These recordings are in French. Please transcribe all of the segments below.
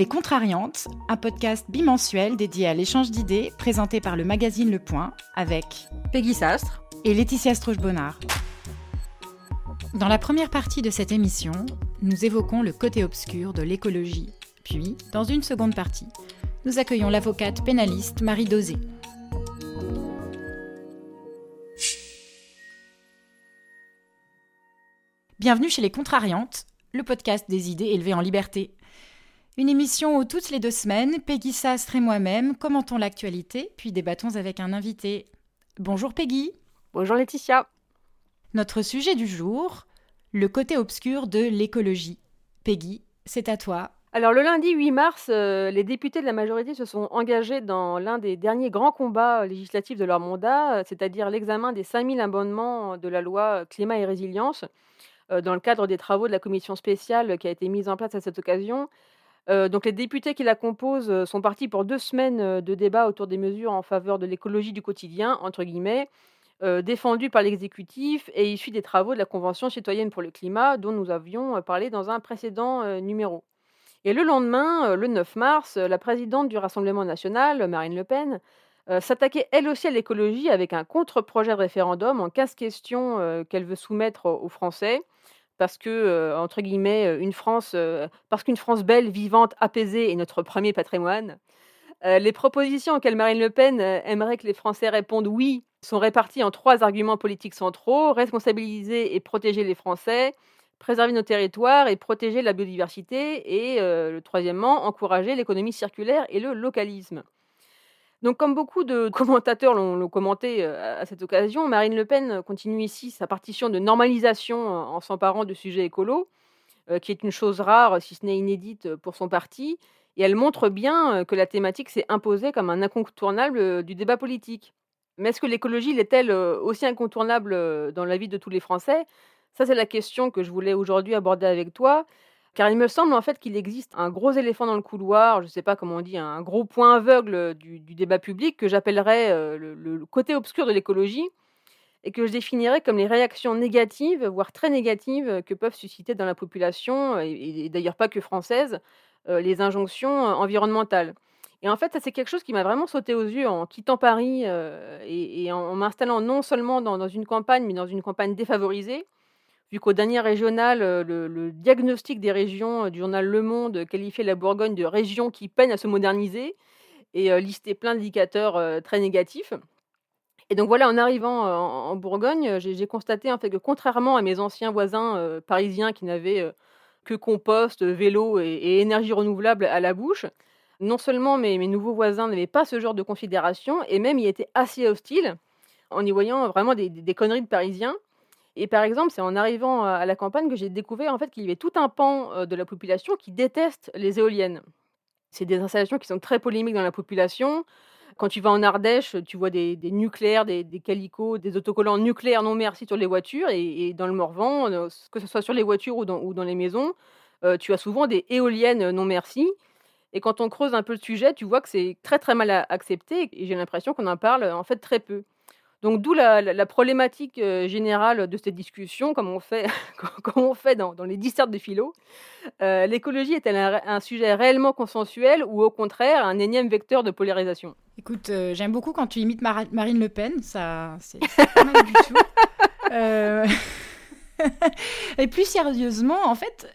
Les Contrariantes, un podcast bimensuel dédié à l'échange d'idées présenté par le magazine Le Point avec Peggy Sastre et Laetitia Stroche-Bonnard. Dans la première partie de cette émission, nous évoquons le côté obscur de l'écologie. Puis, dans une seconde partie, nous accueillons l'avocate pénaliste Marie Dosé. Bienvenue chez Les Contrariantes, le podcast des idées élevées en liberté. Une émission où toutes les deux semaines, Peggy Sastre et moi-même commentons l'actualité, puis débattons avec un invité. Bonjour Peggy. Bonjour Laetitia. Notre sujet du jour, le côté obscur de l'écologie. Peggy, c'est à toi. Alors le lundi 8 mars, euh, les députés de la majorité se sont engagés dans l'un des derniers grands combats législatifs de leur mandat, euh, c'est-à-dire l'examen des 5000 amendements de la loi climat et résilience. Euh, dans le cadre des travaux de la commission spéciale qui a été mise en place à cette occasion. Euh, donc les députés qui la composent euh, sont partis pour deux semaines de débat autour des mesures en faveur de l'écologie du quotidien, entre guillemets, défendues par l'exécutif et issues des travaux de la Convention citoyenne pour le climat dont nous avions parlé dans un précédent numéro. Et le lendemain, le 9 mars, la présidente du Rassemblement national, Marine Le Pen, s'attaquait elle aussi à l'écologie avec un contre-projet de référendum en 15 questions qu'elle veut soumettre aux Français parce que, entre guillemets, une France, parce qu'une France belle, vivante, apaisée est notre premier patrimoine. les propositions auxquelles Marine Le Pen aimerait que les Français répondent oui sont réparties en trois arguments politiques centraux responsabiliser et protéger les Français, préserver nos territoires et protéger la biodiversité, et le troisièmement, encourager l'économie circulaire et le localisme. Donc, comme beaucoup de commentateurs l'ont commenté à cette occasion, Marine Le Pen continue ici sa partition de normalisation en s'emparant de sujets écolos, qui est une chose rare, si ce n'est inédite, pour son parti. Et elle montre bien que la thématique s'est imposée comme un incontournable du débat politique. Mais est-ce que l'écologie l'est-elle aussi incontournable dans la vie de tous les Français? Ça, c'est la question que je voulais aujourd'hui aborder avec toi. Car il me semble en fait qu'il existe un gros éléphant dans le couloir, je ne sais pas comment on dit, un gros point aveugle du, débat public que j'appellerais euh, le, côté obscur de l'écologie et que je définirais comme les réactions négatives, voire très négatives, que peuvent susciter dans la population, et, d'ailleurs pas que française, euh, les injonctions euh, environnementales. Et en fait, ça c'est quelque chose qui m'a vraiment sauté aux yeux en quittant Paris et, en, m'installant non seulement dans une campagne, mais dans une campagne défavorisée vu qu'au dernier régional, euh, le, diagnostic des régions euh, du journal Le Monde qualifiait la Bourgogne de région qui peine à se moderniser et euh, listait plein d'indicateurs très négatifs. Et donc voilà, en arrivant en, Bourgogne, j'ai constaté en fait que contrairement à mes anciens voisins parisiens qui n'avaient que compost, vélo et, énergie renouvelable à la bouche, non seulement mes, nouveaux voisins n'avaient pas ce genre de considération, et même y étaient assez hostiles, en y voyant vraiment des conneries de Parisiens. Et par exemple, c'est en arrivant à la campagne que j'ai découvert en fait qu'il y avait tout un pan de la population qui déteste les éoliennes. C'est des installations qui sont très polémiques dans la population. Quand tu vas en Ardèche, tu vois des, nucléaires, des, calicots, des autocollants nucléaires non merci sur les voitures. Et, dans le Morvan, que ce soit sur les voitures ou dans, les maisons, tu as souvent des éoliennes non merci. Et quand on creuse un peu le sujet, tu vois que c'est très très mal accepté et j'ai l'impression qu'on en parle en fait très peu. Donc d'où la, problématique euh, générale de cette discussion, comme on fait, comme on fait dans, les dissertes de philo. Euh, l'écologie est-elle un, sujet réellement consensuel ou au contraire un énième vecteur de polarisation? Écoute, euh, j'aime beaucoup quand tu imites Marine Le Pen, ça c'est pas mal du tout. Et plus sérieusement, en fait,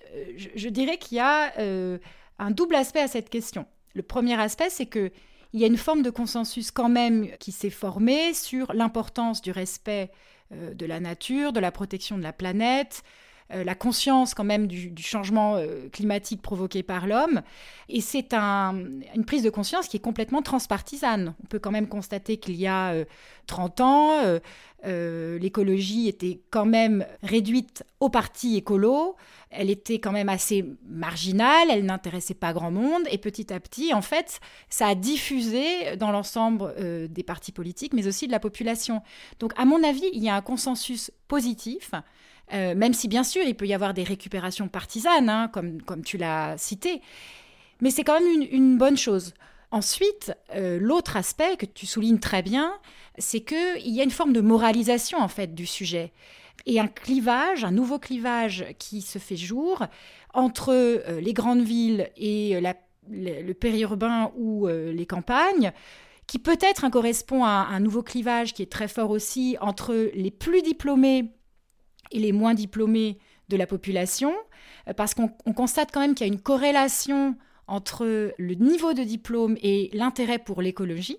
je dirais qu'il y a un double aspect à cette question. Le premier aspect, c'est que il y a une forme de consensus quand même qui s'est formé sur l'importance du respect euh, de la nature, de la protection de la planète, la conscience quand même du, changement euh, climatique provoqué par l'homme. Et c'est une prise de conscience qui est complètement transpartisane. On peut quand même constater qu'il y a 30 ans, l'écologie était quand même réduite au parti écolo elle était quand même assez marginale, elle n'intéressait pas grand monde, et petit à petit, en fait, ça a diffusé dans l'ensemble euh, des partis politiques, mais aussi de la population. Donc, à mon avis, il y a un consensus positif, euh, même si bien sûr, il peut y avoir des récupérations partisanes, hein, comme, comme tu l'as cité, mais c'est quand même une, bonne chose. Ensuite, euh, l'autre aspect que tu soulignes très bien, c'est qu'il y a une forme de moralisation en fait du sujet et un clivage, un nouveau clivage qui se fait jour entre euh, les grandes villes et le, périurbain ou les campagnes, qui peut-être correspond à un nouveau clivage qui est très fort aussi entre les plus diplômés et les moins diplômés de la population, parce qu'on constate quand même qu'il y a une corrélation entre le niveau de diplôme et l'intérêt pour l'écologie.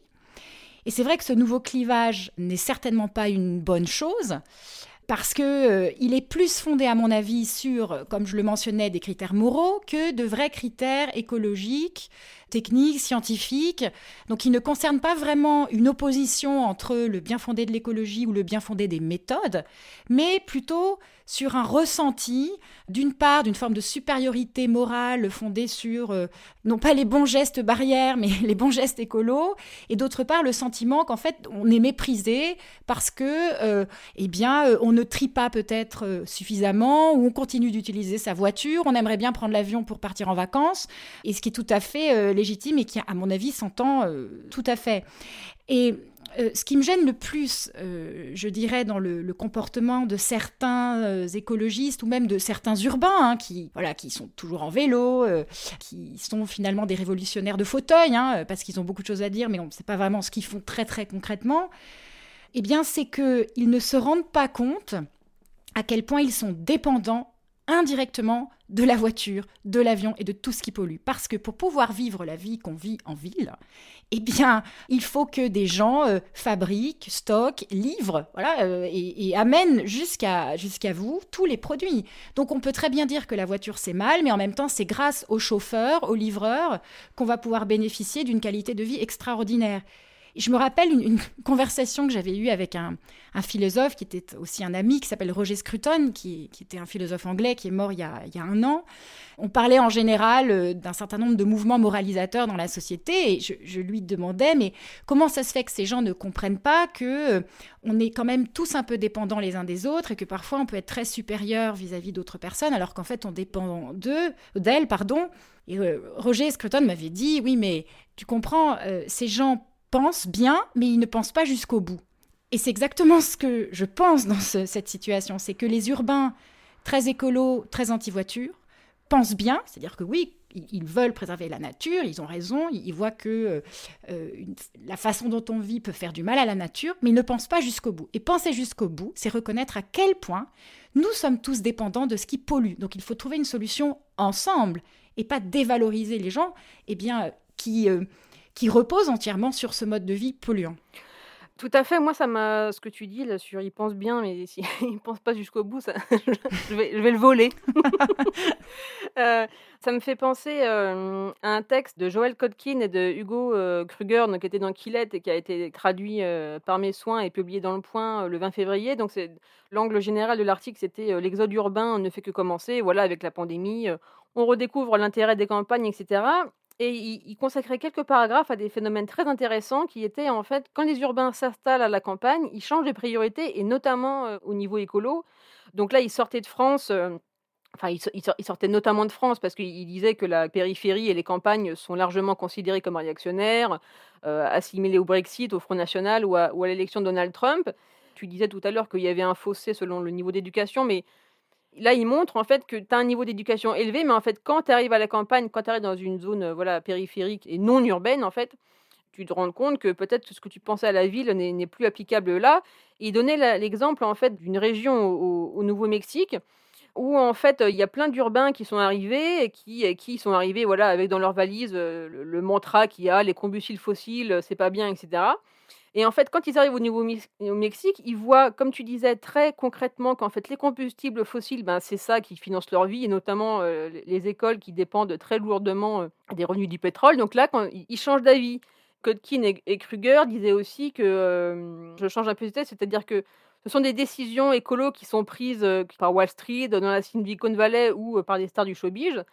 Et c'est vrai que ce nouveau clivage n'est certainement pas une bonne chose parce que euh, il est plus fondé à mon avis sur, comme je le mentionnais, des critères moraux que de vrais critères écologiques, techniques, scientifiques. Donc il ne concerne pas vraiment une opposition entre le bien fondé de l'écologie ou le bien fondé des méthodes, mais plutôt sur un ressenti, d'une part, d'une forme de supériorité morale fondée sur, euh, non pas les bons gestes barrières, mais les bons gestes écolos, et d'autre part, le sentiment qu'en fait, on est méprisé parce que, euh, eh bien, euh, on ne trie pas peut-être suffisamment, ou on continue d'utiliser sa voiture, on aimerait bien prendre l'avion pour partir en vacances, et ce qui est tout à fait légitime et qui, à mon avis, s'entend tout à fait. Et euh, ce qui me gêne le plus, euh, je dirais, dans le, comportement de certains euh, écologistes ou même de certains urbains, hein, qui, voilà, qui sont toujours en vélo, qui sont finalement des révolutionnaires de fauteuil, hein, parce qu'ils ont beaucoup de choses à dire, mais on ne sait pas vraiment ce qu'ils font très très concrètement, eh bien c'est qu'ils ne se rendent pas compte à quel point ils sont dépendants indirectement de la voiture, de l'avion et de tout ce qui pollue. Parce que pour pouvoir vivre la vie qu'on vit en ville, eh bien, il faut que des gens euh, fabriquent, stockent, livrent, voilà, euh, et, amènent jusqu'à jusqu'à vous tous les produits. Donc, on peut très bien dire que la voiture c'est mal, mais en même temps, c'est grâce aux chauffeurs, aux livreurs, qu'on va pouvoir bénéficier d'une qualité de vie extraordinaire. Je me rappelle une, conversation que j'avais eue avec un, philosophe qui était aussi un ami, qui s'appelle Roger Scruton, qui, était un philosophe anglais qui est mort il y a, un an. On parlait en général euh, d'un certain nombre de mouvements moralisateurs dans la société et je, lui demandais, mais comment ça se fait que ces gens ne comprennent pas que euh, on est quand même tous un peu dépendants les uns des autres et que parfois on peut être très supérieur vis-à-vis d'autres personnes alors qu'en fait on dépend d'eux, d'elles, pardon. Et euh, Roger Scruton m'avait dit, oui, mais tu comprends, ces gens pensent bien, mais ils ne pensent pas jusqu'au bout. Et c'est exactement ce que je pense dans cette situation, c'est que les urbains très écolos, très anti-voiture, pensent bien, c'est-à-dire que oui, ils veulent préserver la nature, ils ont raison, ils voient que euh, euh, la façon dont on vit peut faire du mal à la nature, mais ils ne pensent pas jusqu'au bout. Et penser jusqu'au bout, c'est reconnaître à quel point nous sommes tous dépendants de ce qui pollue. Donc il faut trouver une solution ensemble et pas dévaloriser les gens eh bien, qui, euh, qui repose entièrement sur ce mode de vie polluant. Tout à fait. Moi, ça m'a ce que tu dis là sur il pense bien, mais s'il ne pense pas jusqu'au bout, ça, je, vais, le voler. Euh, ça me fait penser euh, à un texte de Joël Kotkin et de Hugo euh, Kruger, donc, qui était dans Quillette et qui a été traduit par mes soins et publié dans Le Point le 20 février. Donc, c'est l'angle général de l'article, c'était l'exode urbain ne fait que commencer. Voilà, avec la pandémie, on redécouvre l'intérêt des campagnes, etc. Et il, consacrait quelques paragraphes à des phénomènes très intéressants qui étaient en fait, quand les urbains s'installent à la campagne, ils changent de priorité et notamment au niveau écolo. Donc là, ils sortaient de France. Enfin, ils sortaient notamment de France parce qu'il disait que la périphérie et les campagnes sont largement considérées comme réactionnaires, assimilées au Brexit, au Front National ou à, à l'élection de Donald Trump. Tu disais tout à l'heure qu'il y avait un fossé selon le niveau d'éducation, mais là, il montre en fait que tu as un niveau d'éducation élevé, mais en fait, quand tu arrives à la campagne, quand tu arrives dans une zone euh, voilà, périphérique et non urbaine, en fait, tu te rends compte que peut-être ce que tu pensais à la ville n'est plus applicable là. il donnait l'exemple en fait d'une région au, Nouveau-Mexique où en fait il y a plein d'urbains qui sont arrivés et qui, qui sont arrivés voilà avec dans leur valise euh, le, le mantra qu'il y a les combustibles fossiles c'est pas bien etc et en fait, quand ils arrivent au Nouveau-Mexique, ils voient, comme tu disais, très concrètement qu'en fait, les combustibles fossiles, ben, c'est ça qui finance leur vie, et notamment euh, les écoles qui dépendent très lourdement euh, des revenus du pétrole. Donc là, quand ils changent d'avis, Kotkin et, Kruger disaient aussi que, euh, je change un peu de tête, c'est-à-dire que ce sont des décisions écolo qui sont prises par Wall Street, dans la Silicon Valley ou par des stars du showbiz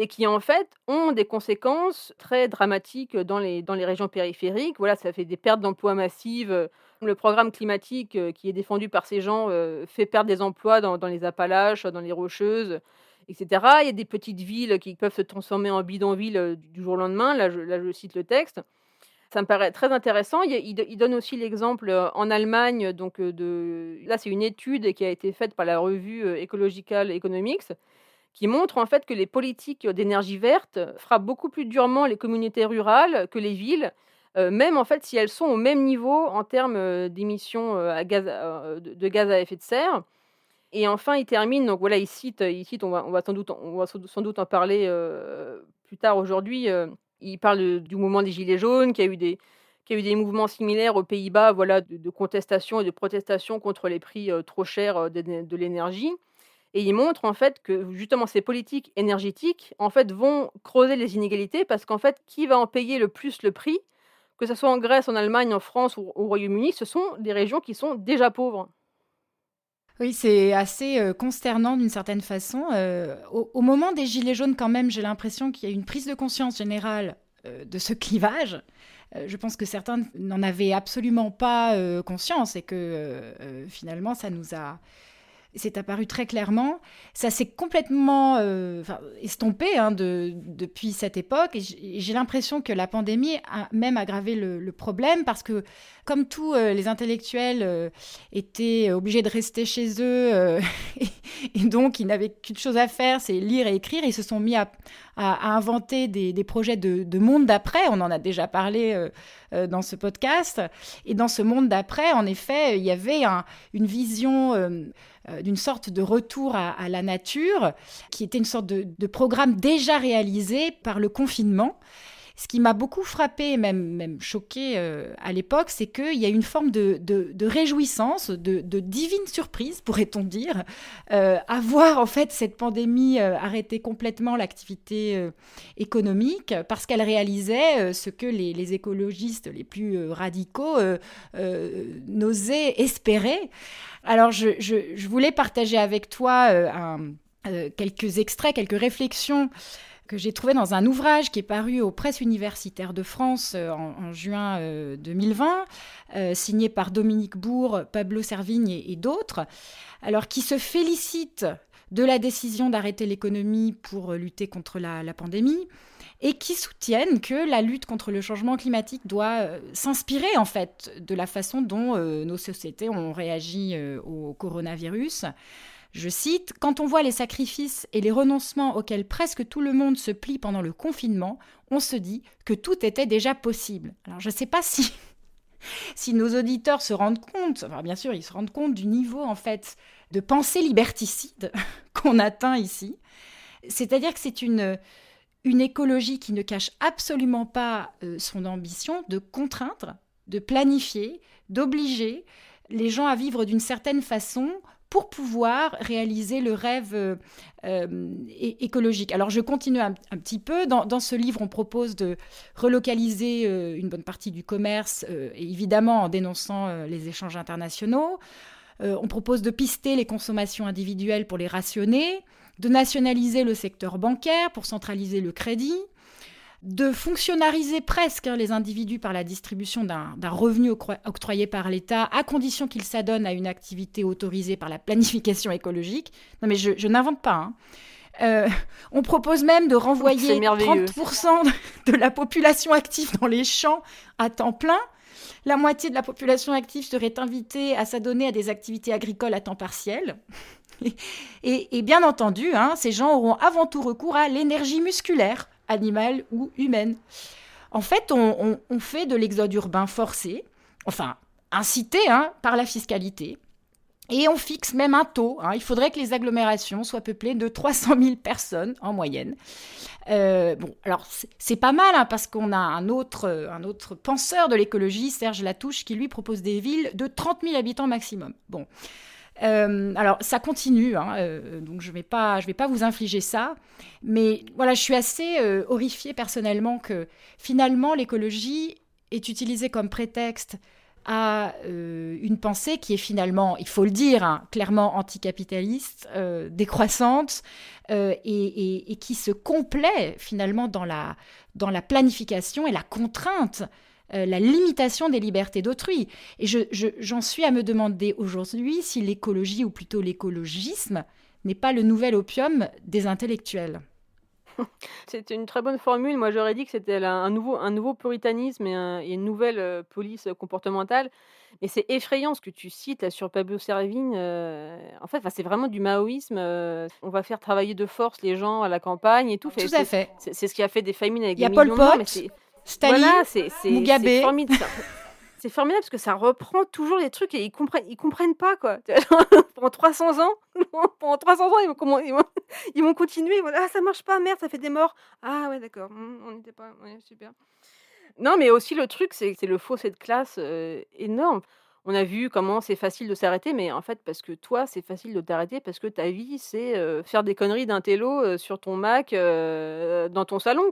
et qui en fait ont des conséquences très dramatiques dans les, dans les régions périphériques. Voilà, ça fait des pertes d'emplois massives. Le programme climatique euh, qui est défendu par ces gens euh, fait perdre des emplois dans, les Appalaches, dans les Rocheuses, etc. Il y a des petites villes qui peuvent se transformer en bidonvilles euh, du jour au lendemain. Là, je, cite le texte. Ça me paraît très intéressant. Il, il, donne aussi l'exemple en Allemagne. Donc de, là, c'est une étude qui a été faite par la revue Ecological Economics qui montre en fait que les politiques d'énergie verte frappent beaucoup plus durement les communautés rurales que les villes, même en fait si elles sont au même niveau en termes d'émissions à gaz, de gaz à effet de serre. Et enfin, il termine, donc voilà, il cite, il cite on, va, sans doute, on va sans doute en parler plus tard aujourd'hui. il parle du mouvement des Gilets jaunes, qui a eu des, qui a eu des mouvements similaires aux Pays-Bas, voilà, de, contestation et de protestation contre les prix trop chers de l'énergie. Et il montre en fait que justement ces politiques énergétiques en fait vont creuser les inégalités parce qu'en fait qui va en payer le plus le prix, que ce soit en Grèce, en Allemagne, en France ou au Royaume-Uni, ce sont des régions qui sont déjà pauvres. Oui, c'est assez euh, consternant d'une certaine façon. Euh, au, moment des Gilets jaunes, quand même, j'ai l'impression qu'il y a une prise de conscience générale euh, de ce clivage. je pense que certains n'en avaient absolument pas conscience et que finalement, ça nous a c'est apparu très clairement. Ça s'est complètement euh, estompé hein, depuis cette époque. Et j'ai l'impression que la pandémie a même aggravé le, problème parce que, comme tous euh, les intellectuels euh, étaient obligés de rester chez eux et, donc ils n'avaient qu'une chose à faire, c'est lire et écrire, ils se sont mis à, inventer des, projets de, monde d'après. On en a déjà parlé dans ce podcast. Et dans ce monde d'après, en effet, il y avait une vision euh, d'une sorte de retour à, la nature, qui était une sorte de, programme déjà réalisé par le confinement. Ce qui m'a beaucoup frappé, même, même choqué euh, à l'époque, c'est qu'il y a une forme de, réjouissance, de, divine surprise, pourrait-on dire, euh, à voir en fait cette pandémie arrêter complètement l'activité économique parce qu'elle réalisait ce que les, les, écologistes les plus radicaux n'osaient espérer. Alors, je, voulais partager avec toi euh, euh, quelques extraits, quelques réflexions que j'ai trouvées dans un ouvrage qui est paru aux presses universitaires de France euh, en, juin 2020, signé par Dominique Bourg, Pablo Servigne et, d'autres, alors qui se félicitent de la décision d'arrêter l'économie pour lutter contre la pandémie et qui soutiennent que la lutte contre le changement climatique doit euh, s'inspirer en fait de la façon dont euh, nos sociétés ont réagi euh, au coronavirus. Je cite, Quand on voit les sacrifices et les renoncements auxquels presque tout le monde se plie pendant le confinement, on se dit que tout était déjà possible. Alors je ne sais pas si, si nos auditeurs se rendent compte, enfin, bien sûr ils se rendent compte du niveau en fait de pensée liberticide qu'on atteint ici. C'est-à-dire que c'est une, une écologie qui ne cache absolument pas euh, son ambition de contraindre, de planifier, d'obliger les gens à vivre d'une certaine façon pour pouvoir réaliser le rêve euh, euh, écologique. Alors je continue un, petit peu. Dans, ce livre, on propose de relocaliser une bonne partie du commerce, évidemment en dénonçant les échanges internationaux. on propose de pister les consommations individuelles pour les rationner de nationaliser le secteur bancaire pour centraliser le crédit, de fonctionnariser presque hein, les individus par la distribution d'un revenu octroyé par l'État, à condition qu'ils s'adonnent à une activité autorisée par la planification écologique. Non mais je, n'invente pas. Hein. Euh, on propose même de renvoyer 30% de la population active dans les champs à temps plein. La moitié de la population active serait invitée à s'adonner à des activités agricoles à temps partiel. et, bien entendu, hein, ces gens auront avant tout recours à l'énergie musculaire, animale ou humaine. En fait, on, fait de l'exode urbain forcé, enfin incité hein, par la fiscalité, et on fixe même un taux. Hein. Il faudrait que les agglomérations soient peuplées de 300 000 personnes en moyenne. Euh, bon, alors c'est pas mal parce qu'on a un autre, un autre penseur de l'écologie, Serge Latouche, qui lui propose des villes de 30 000 habitants maximum. Bon, euh, alors ça continue, hein, euh, donc je ne vais, pas, vais pas vous infliger ça, mais voilà, je suis assez euh, horrifiée personnellement que finalement l'écologie est utilisée comme prétexte à une pensée qui est finalement, il faut le dire, hein, clairement anticapitaliste, décroissante, et, qui se complaît finalement dans la, dans la planification et la contrainte euh, la limitation des libertés d'autrui. Et j'en suis à me demander aujourd'hui si l'écologie, ou plutôt l'écologisme, n'est pas le nouvel opium des intellectuels. C'était une très bonne formule. Moi, j'aurais dit que c'était un nouveau un nouveau puritanisme et une nouvelle, police, comportementale. Et c'est effrayant ce que tu cites là sur Pablo Servigne, en fait, c'est vraiment du maoïsme, on va faire travailler de force les gens à la campagne et tout. Tout à fait. C'est ce qui a fait des famines avec Il y des a Pol millions de morts, Pot, mais c'est Staline, voilà, c'est c'est Mugabe. c'est formidable. C'est formidable parce que ça reprend toujours les trucs et ils comprennent ils comprennent pas quoi. Pendant 300 ans pendant 300 ans, ils vont comment ils vont ils vont continuer, ils vont: «Ah ça marche pas, merde, ça fait des morts. Ah ouais d'accord, mmh, on n'était pas ouais super». Non, mais aussi le truc, c'est c'est le fossé de classe, heu, énorme. On a vu comment c'est facile de s'arrêter, mais en fait, parce que toi, c'est facile de t'arrêter parce que ta vie, c'est, heu, faire des conneries d'intello, heu, sur ton Mac, dans ton salon.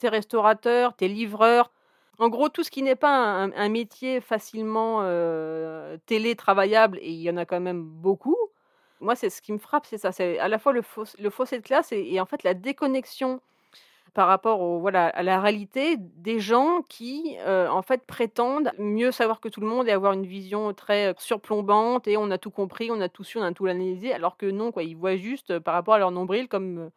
Tu es restaurateur, tu es livreur. En gros, tout ce qui n'est pas un métier facilement, heu, télétravaillable et il y en a quand même beaucoup. Moi, c'est ce qui me frappe, c'est ça, c'est à la fois le foss le fossé de classe et en fait la déconnexion par rapport au voilà, à la réalité des gens qui, heu, en fait, prétendent mieux savoir que tout le monde et avoir une vision très, surplombante et on a tout compris, on a tout su, on a tout analysé, alors que non, quoi. Ils voient juste, heu, par rapport à leur nombril comme, heu,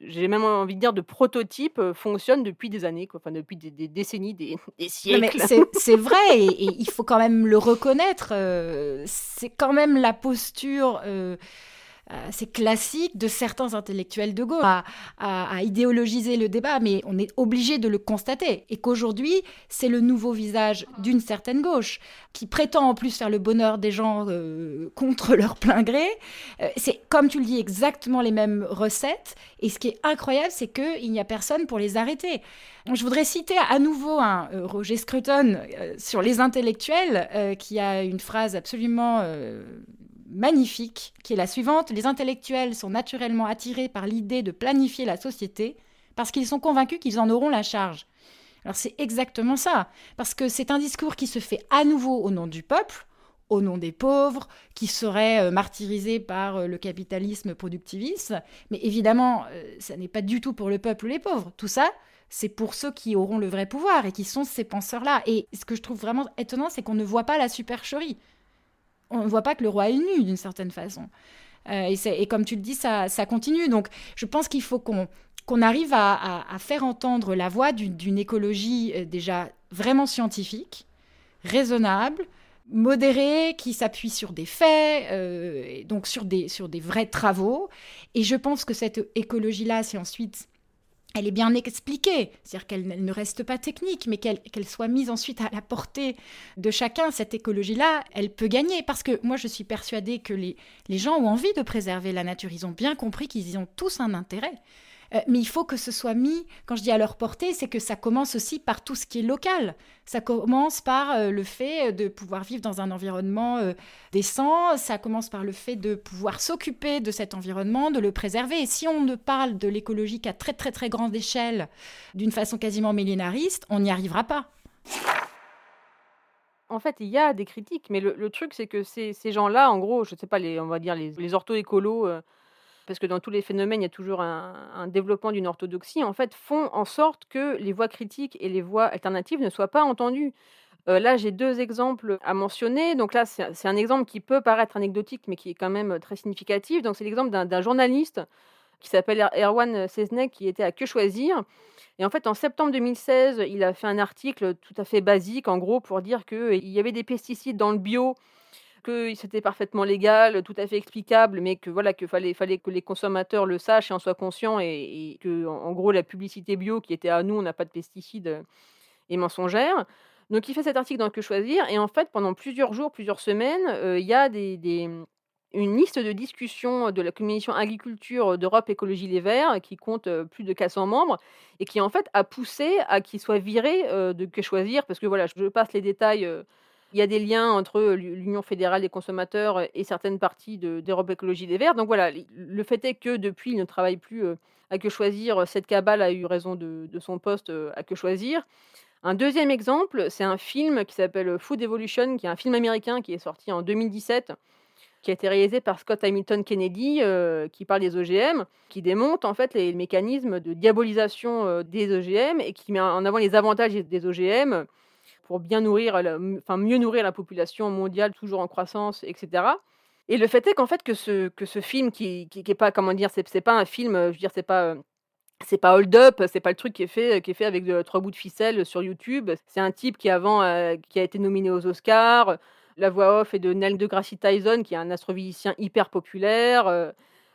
j'ai même envie de dire de prototypes, heu, fonctionnent depuis des années, quoi, enfin depuis des des décennies, des siècles. c'est vrai et et il faut quand même le reconnaître, heu, c'est quand même la posture, heu, assez classique de certains intellectuels de gauche à idéologiser le débat, mais on est obligé de le constater et qu'aujourd'hui, c'est le nouveau visage d'une certaine gauche qui prétend en plus faire le bonheur des gens, heu, contre leur plein gré. Heu, c'est comme tu le dis, exactement les mêmes recettes et ce qui est incroyable, c'est qu'il n'y a personne pour les arrêter. Je voudrais citer à nouveau euh, Roger Scruton euh, sur les intellectuels euh, qui a une phrase absolument euh, magnifique qui est la suivante Les intellectuels sont naturellement attirés par l'idée de planifier la société parce qu'ils sont convaincus qu'ils en auront la charge. Alors c'est exactement ça, parce que c'est un discours qui se fait à nouveau au nom du peuple, au nom des pauvres, qui seraient euh, martyrisés par euh, le capitalisme productiviste. Mais évidemment, euh, ça n'est pas du tout pour le peuple ou les pauvres. Tout ça, c'est pour ceux qui auront le vrai pouvoir et qui sont ces penseurs-là. Et ce que je trouve vraiment étonnant, c'est qu'on ne voit pas la supercherie. On ne voit pas que le roi est nu d'une certaine façon. Euh, et, comme tu le dis, ça, continue. Donc je pense qu'il faut qu'on arrive à, faire entendre la voix d'une écologie euh, déjà vraiment scientifique, raisonnable, modérée, qui s'appuie sur des faits, euh, donc sur des, sur des vrais travaux. Et je pense que cette écologie-là, c'est ensuite elle est bien expliquée, c'est-à-dire qu'elle elle ne reste pas technique, mais qu'elle qu'elle soit mise ensuite à la portée de chacun, cette écologie-là, elle peut gagner. Parce que moi, je suis persuadée que les, les gens ont envie de préserver la nature, ils ont bien compris qu'ils y ont tous un intérêt. Euh, mais il faut que ce soit mis, quand je dis à leur portée, c'est que ça commence aussi par tout ce qui est local. Ça commence par euh, le fait de pouvoir vivre dans un environnement euh, décent, ça commence par le fait de pouvoir s'occuper de cet environnement, de le préserver. Et si on ne parle de l'écologie qu'à très très très grande échelle, d'une façon quasiment millénariste, on n'y arrivera pas. En fait, il y a des critiques, mais le truc, c'est que ces ces gens-là, en gros, je sais pas, les on va dire les les ortho-écolos, parce que dans tous les phénomènes, il y a toujours un développement d'une orthodoxie, en fait, font en sorte que les voix critiques et les voix alternatives ne soient pas entendues. Heu, là, j'ai 2 exemples à mentionner. Donc là, c'est un exemple qui peut paraître anecdotique, mais qui est quand même, très significatif. Donc c'est l'exemple d'un journaliste qui s'appelle Er Erwan Seznec, qui était à Que choisir et en fait, en septembre 2016, il a fait un article tout à fait basique, en gros, pour dire qu'il y avait des pesticides dans le bio, que c'était parfaitement légal, tout à fait explicable, mais que voilà, qu'il fallait fallait que les consommateurs le sachent et en soient conscients et et qu'en en gros, la publicité bio qui était: «Ah nous, on n'a pas de pesticides», est mensongère. Donc il fait cet article dans Que choisir et en fait, pendant plusieurs jours, plusieurs semaines, heu, il y a des une liste de discussion de la commission agriculture d'Europe Écologie Les Verts qui compte, plus de 400 membres et qui, en fait, a poussé à qu'il soit viré, de Que choisir parce que voilà, je passe les détails, il y a des liens entre, l'U l'Union fédérale des consommateurs et certaines parties de d'Europe Écologie Les Verts. Donc voilà, le fait est que depuis, il ne travaille plus, à Que choisir. Cette cabale a eu raison de de son poste, à Que choisir. Un deuxième exemple, c'est un film qui s'appelle, Food Evolution, qui est un film américain qui est sorti en 2017, qui a été réalisé par Scott Hamilton Kennedy, qui parle des OGM, qui démonte en fait les mécanismes de diabolisation, des OGM et qui met en avant les avantages des des OGM pour bien nourrir enfin mieux nourrir la population mondiale toujours en croissance et cetera. Et le fait est qu'en fait que ce que ce film qui qui est pas comment dire? C'est pas un film, je veux dire, c'est pas, heu, c'est pas hold up, c'est pas le truc qui est fait, qui est fait avec trois bouts de ficelle sur YouTube. C'est un type qui avant qui a été nominé aux Oscars. La voix off est de Neil deGrasse Tyson, qui est un astrophysicien hyper populaire.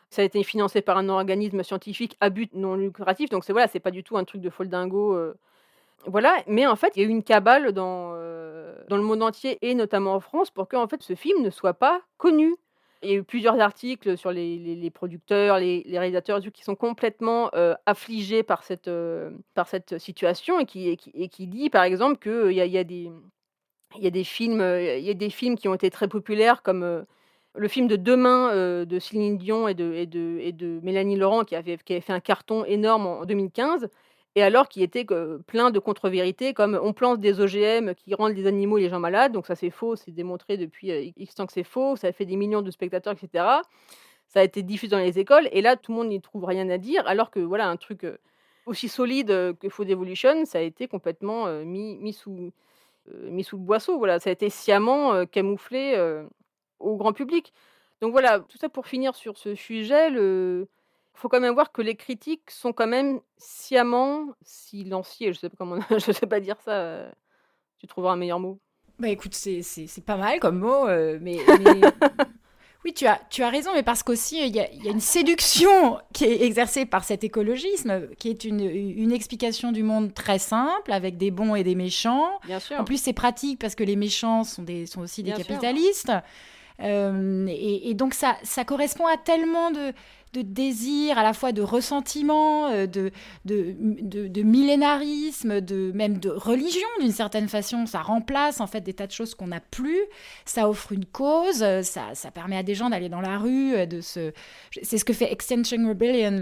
Ça a été financé par un organisme scientifique à but non lucratif, donc c'est voilà, c'est pas du tout un truc de foldingo. Euh. Voilà, mais en fait, il y a eu une cabale dans, euh, dans le monde entier et notamment en France pour que en fait, ce film ne soit pas connu. Il y a eu plusieurs articles sur les, les, producteurs, les, les, réalisateurs qui sont complètement euh, affligés par cette, par cette situation et qui, et qui, et qui dit par exemple qu'il y a, y, a des, y films il y a des films qui ont été très populaires comme le film de Demain euh, de Céline Dion et de, et, de, et de Mélanie Laurent, qui avait, qui avait fait un carton énorme en 2015, et alors qui était plein de contre-vérités, comme on plante des OGM qui rendent les animaux et les gens malades, donc ça c'est faux, c'est démontré depuis euh, X temps que c'est faux, ça a fait des millions de spectateurs, etc. Ça a été diffusé dans les écoles, et là tout le monde n'y trouve rien à dire, alors que voilà, un truc euh, aussi solide que Food Evolution, ça a été complètement mis, mis, sous, mis sous le boisseau, voilà, ça a été sciemment camouflé au grand public. Donc voilà, tout ça pour finir sur ce sujet, il faut quand même voir que les critiques sont quand même sciemment silencieux. Je sais pas comment, je sais pas dire ça. Euh, tu trouveras un meilleur mot. Bah écoute, c'est pas mal comme mot, euh, mais, oui, tu as, tu as raison, mais parce qu'aussi il y, a, y a une séduction qui est exercée par cet écologisme, qui est une, une explication du monde très simple, avec des bons et des méchants. Bien sûr. En plus, c'est pratique parce que les méchants sont, des, sont aussi des capitalistes. Euh, et, donc ça, ça correspond à tellement de, de désir, à la fois de ressentiment, euh, de, de, de, millénarisme, de, même de religion d'une certaine façon. Ça remplace en fait des tas de choses qu'on n'a plus. Ça offre une cause. Ça, ça permet à des gens d'aller dans la rue. Euh, de se... C'est ce que fait Extinction Rebellion,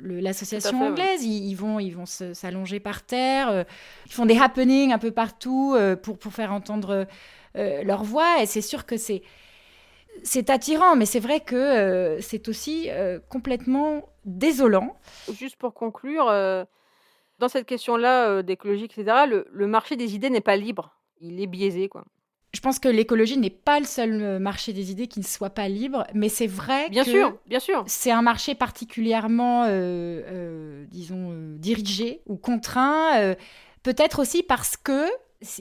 l'association le, anglaise. Ils, vont, ils vont s'allonger par terre. Ils font des happenings un peu partout pour, pour faire entendre euh, leur voix. Et c'est sûr que c'est c'est attirant, mais c'est vrai que euh, c'est aussi euh, complètement désolant. Juste pour conclure, dans cette question-là d'écologie, etc., le, marché des idées n'est pas libre, il est biaisé, quoi. Je pense que l'écologie n'est pas le seul marché des idées qui ne soit pas libre, mais c'est vrai bien que sûr, bien sûr. c'est un marché particulièrement, disons, dirigé ou contraint, peut-être aussi parce que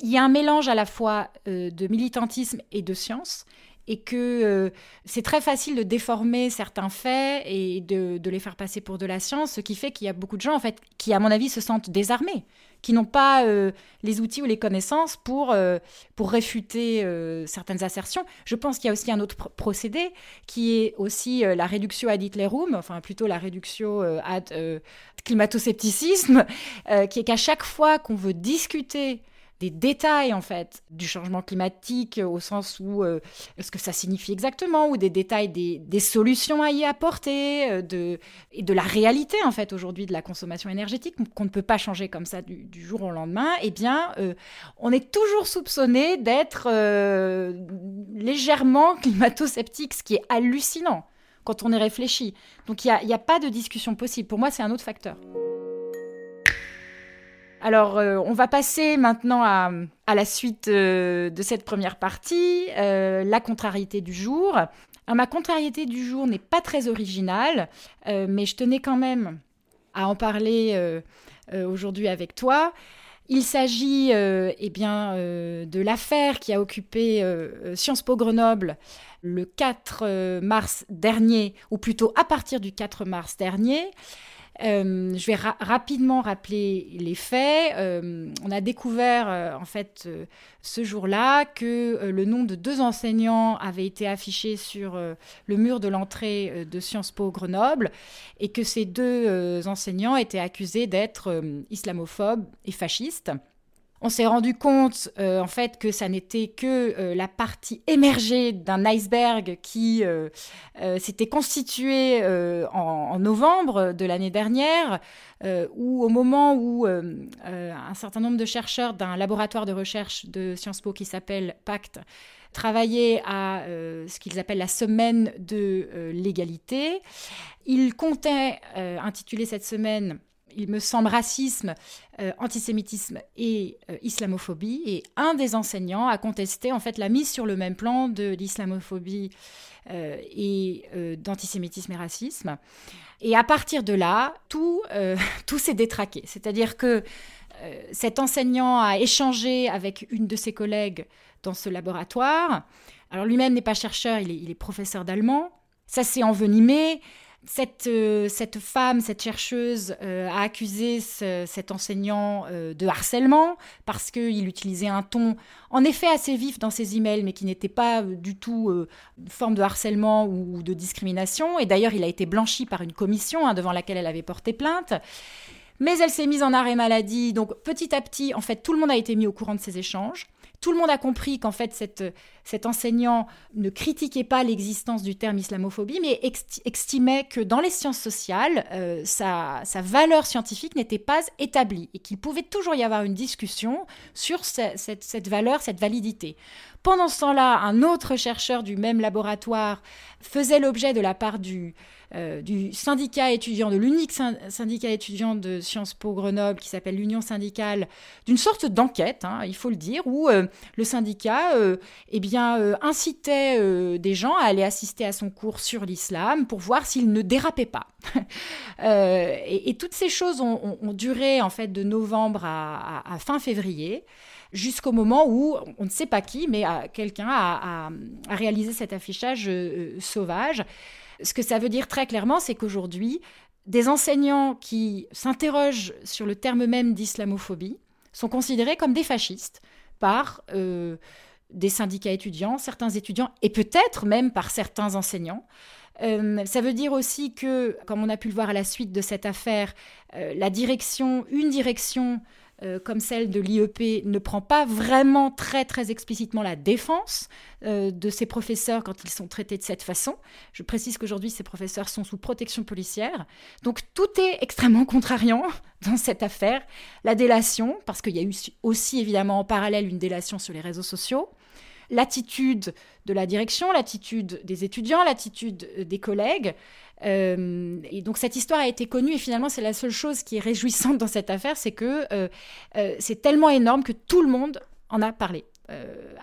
il y a un mélange à la fois euh, de militantisme et de science et que euh, c'est très facile de déformer certains faits et de, les faire passer pour de la science, ce qui fait qu'il y a beaucoup de gens, en fait, qui, à mon avis, se sentent désarmés, qui n'ont pas euh, les outils ou les connaissances pour, pour réfuter certaines assertions. Je pense qu'il y a aussi un autre procédé, qui est aussi la réduction ad Hitlerum, enfin plutôt la réduction ad climato-scepticisme, qui est qu'à chaque fois qu'on veut discuter des détails en fait du changement climatique au sens où euh, ce que ça signifie exactement ou des détails des, solutions à y apporter euh, de, et de la réalité en fait aujourd'hui de la consommation énergétique qu'on ne peut pas changer comme ça du, jour au lendemain eh bien euh, on est toujours soupçonné d'être légèrement climato-sceptique ce qui est hallucinant quand on y réfléchit. Donc il n'y a, a pas de discussion possible. Pour moi c'est un autre facteur alors, euh, on va passer maintenant à, la suite euh, de cette première partie, euh, la contrariété du jour. ma contrariété du jour n'est pas très originale, mais je tenais quand même à en parler aujourd'hui avec toi. Il s'agit eh bien, de l'affaire qui a occupé Sciences Po Grenoble le 4 mars dernier, ou plutôt à partir du 4 mars dernier. Euh, je vais rapidement rappeler les faits. Euh, on a découvert euh, en fait ce jour-là que le nom de deux enseignants avait été affiché sur le mur de l'entrée de Sciences Po Grenoble et que ces deux enseignants étaient accusés d'être islamophobes et fascistes. On s'est rendu compte euh, en fait que ça n'était que euh, la partie émergée d'un iceberg qui euh, s'était constitué en, novembre de l'année dernière, où au moment où un certain nombre de chercheurs d'un laboratoire de recherche de Sciences Po qui s'appelle Pacte travaillaient à ce qu'ils appellent la semaine de l'égalité, ils comptaient intituler cette semaine il me semble, racisme, euh, antisémitisme et euh, islamophobie. Et un des enseignants a contesté en fait la mise sur le même plan de l'islamophobie euh, et d'antisémitisme et racisme. Et à partir de là, tout, tout s'est détraqué. C'est-à-dire que cet enseignant a échangé avec une de ses collègues dans ce laboratoire. Alors lui-même n'est pas chercheur, il est, il est professeur d'allemand. Ça s'est envenimé. Cette, euh, cette femme, cette chercheuse, euh, a accusé cet enseignant euh, de harcèlement parce qu'il utilisait un ton en effet assez vif dans ses emails, mais qui n'était pas du tout une forme de harcèlement ou, de discrimination. Et d'ailleurs, il a été blanchi par une commission hein, devant laquelle elle avait porté plainte. Mais elle s'est mise en arrêt maladie. Donc petit à petit, en fait, tout le monde a été mis au courant de ces échanges. Tout le monde a compris qu'en fait, cet enseignant ne critiquait pas l'existence du terme islamophobie, mais estimait que dans les sciences sociales, euh, sa, valeur scientifique n'était pas établie et qu'il pouvait toujours y avoir une discussion sur cette valeur, cette validité. Pendant ce temps-là, un autre chercheur du même laboratoire faisait l'objet de la part du, euh, du syndicat étudiant, de l'unique syndicat étudiant de Sciences Po Grenoble, qui s'appelle l'Union syndicale, d'une sorte d'enquête, hein, il faut le dire, où euh, le syndicat euh, eh bien, incitait des gens à aller assister à son cours sur l'islam pour voir s'il ne dérapait pas. et, toutes ces choses ont, duré en fait de novembre à, fin février jusqu'au moment où on ne sait pas qui, mais quelqu'un a, réalisé cet affichage sauvage. Ce que ça veut dire très clairement, c'est qu'aujourd'hui, des enseignants qui s'interrogent sur le terme même d'islamophobie sont considérés comme des fascistes par euh, des syndicats étudiants, certains étudiants et peut-être même par certains enseignants. Euh, ça veut dire aussi que, comme on a pu le voir à la suite de cette affaire, euh, la direction, une direction euh, comme celle de l'IEP ne prend pas vraiment très très explicitement la défense euh, de ces professeurs quand ils sont traités de cette façon. Je précise qu'aujourd'hui ces professeurs sont sous protection policière. Donc tout est extrêmement contrariant dans cette affaire. La délation, parce qu'il y a eu aussi évidemment en parallèle une délation sur les réseaux sociaux l'attitude de la direction, l'attitude des étudiants, l'attitude des collègues. Euh, et donc cette histoire a été connue et finalement c'est la seule chose qui est réjouissante dans cette affaire, c'est que euh, euh, c'est tellement énorme que tout le monde en a parlé.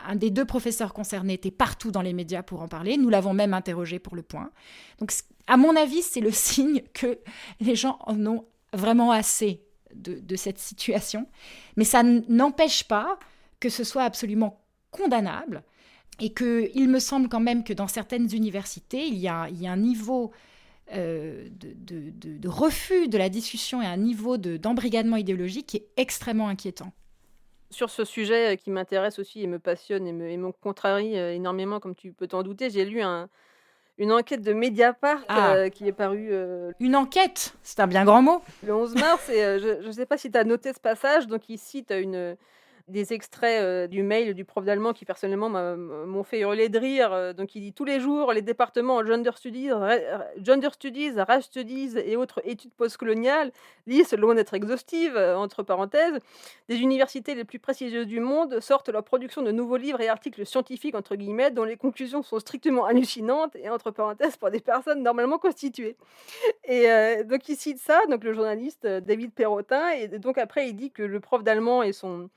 un des deux professeurs concernés était partout dans les médias pour en parler. Nous l'avons même interrogé pour le point. Donc, à mon avis, c'est le signe que les gens en ont vraiment assez de, cette situation. Mais ça n'empêche pas que ce soit absolument condamnable et qu'il me semble quand même que dans certaines universités, il y a un niveau euh, de, refus de la discussion et un niveau d'embrigadement idéologique qui est extrêmement inquiétant. Sur ce sujet euh, qui m'intéresse aussi et me passionne et me, et me contrarie euh, énormément, comme tu peux t'en douter, j'ai lu un, une enquête de Mediapart ah. qui est parue. Une enquête C'est un bien grand mot. Le 11 mars, et je ne sais pas si tu as noté ce passage, donc il cite une des extraits euh, du mail du prof d'allemand qui personnellement m'ont fait hurler de rire. Euh, donc il dit tous les jours les départements gender studies, gender studies, race studies et autres études postcoloniales, liste loin d'être exhaustive euh, entre parenthèses, des universités les plus prestigieuses du monde sortent leur production de nouveaux livres et articles scientifiques entre guillemets dont les conclusions sont strictement hallucinantes et entre parenthèses pour des personnes normalement constituées. Et donc il cite ça, donc le journaliste David Perrotin et donc après il dit que le prof d'allemand et son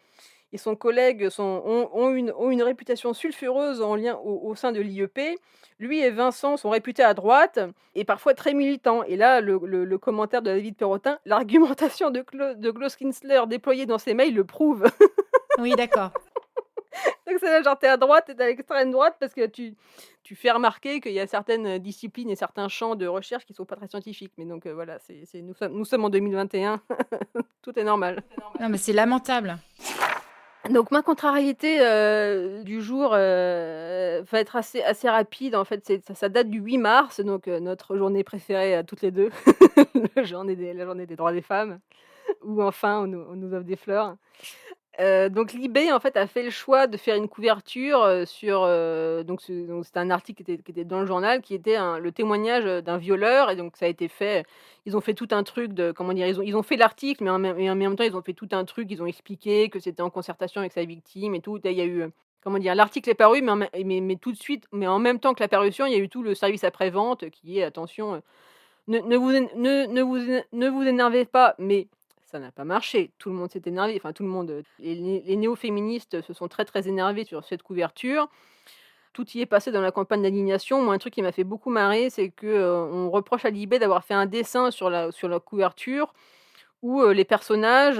et son collègue sont, ont, une, ont, une, réputation sulfureuse en lien au, sein de l'IEP. Lui et Vincent sont réputés à droite et parfois très militants. Et là, le, le, commentaire de David Perrotin, l'argumentation de, de Klaus Kinsler déployée dans ses mails le prouve. oui, d'accord. Donc c'est là, genre, t'es à droite, t'es à l'extrême droite parce que tu, tu fais remarquer qu'il y a certaines disciplines et certains champs de recherche qui sont pas très scientifiques. Mais donc euh, voilà, c'est, nous, sommes, nous sommes en 2021, tout est normal. Non, mais c'est lamentable. Donc ma contrariété du jour va être assez, assez rapide. En fait, ça, date du 8 mars, donc notre journée préférée à toutes les deux, la, journée des, droits des femmes, où enfin on on nous offre des fleurs. Euh, donc Libé en fait a fait le choix de faire une couverture euh, sur euh, donc c'était un article qui était, dans le journal qui était le témoignage d'un violeur. Et donc ça a été fait ils ont fait tout un truc de comment dire ils ont, ils ont fait l'article mais en, même, temps ils ont fait tout un truc. Ils ont expliqué que c'était en concertation avec sa victime et tout. Il y a eu comment dire l'article est paru mais, mais, tout de suite mais en même temps que la parution il y a eu tout le service après vente qui est attention ne, vous, ne, vous, ne vous énervez pas, mais ça n'a pas marché. Tout le monde s'est énervé. Enfin, tout le monde. Les, néo-féministes se sont très très énervés sur cette couverture. Tout y est passé dans la campagne d'indignation. Moi, un truc qui m'a fait beaucoup marrer, c'est que on reproche à Libé d'avoir fait un dessin sur la, sur la couverture où les personnages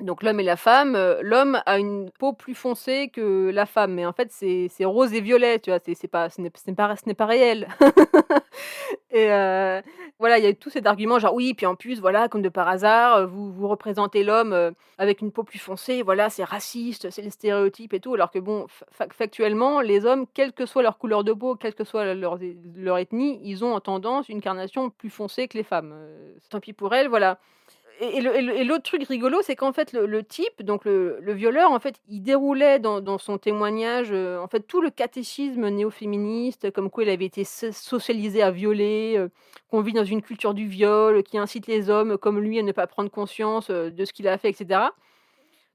donc l'homme et la femme, euh, l'homme a une peau plus foncée que la femme, mais en fait c'est rose et violet, tu vois, c'est pas, ce n'est pas, ce n'est pas réel. et euh, voilà, il y a tout cet argument genre oui, puis en plus voilà, comme de par hasard, euh, vous vous représentez l'homme avec une peau plus foncée, voilà, c'est raciste, c'est les stéréotypes et tout, alors que bon, factuellement, les hommes, quelle que soit leur couleur de peau, quelle que soit leur, leur ethnie, ils ont en tendance une carnation plus foncée que les femmes. tant pis pour elles, voilà et, l'autre truc rigolo, c'est qu'en fait, le, type, donc le, violeur, en fait, il déroulait dans, son témoignage, euh, en fait, tout le catéchisme néo-féministe, comme quoi il avait été socialisé à violer, euh, qu'on vit dans une culture du viol, qui incite les hommes, comme lui, à ne pas prendre conscience euh, de ce qu'il a fait, etc.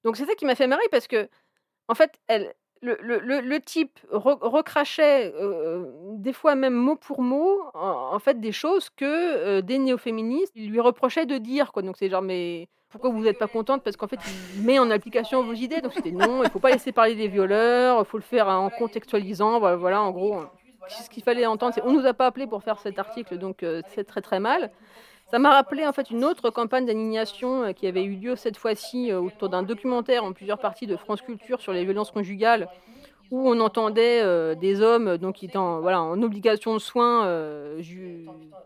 Donc c'est ça qui m'a fait marrer parce que, en fait, elle, le, type recrachait, euh, des fois même mot pour mot, en, fait, des choses que euh, des néo-féministes lui reprochaient de dire. Quoi. Donc c'est genre, mais pourquoi vous n'êtes pas contente? Parce qu'en fait, il met en application vos idées. Donc c'était non, il faut pas laisser parler des violeurs, il faut le faire en contextualisant. Voilà, en gros, ce qu'il fallait entendre. C'est, on nous a pas appelé pour faire cet article, donc euh, c'est très très mal. Ça m'a rappelé en fait une autre campagne d'indignation euh, qui avait eu lieu cette fois-ci euh, autour d'un documentaire en plusieurs parties de France Culture sur les violences conjugales où on entendait euh, des hommes donc qui en, voilà, en obligation de soins.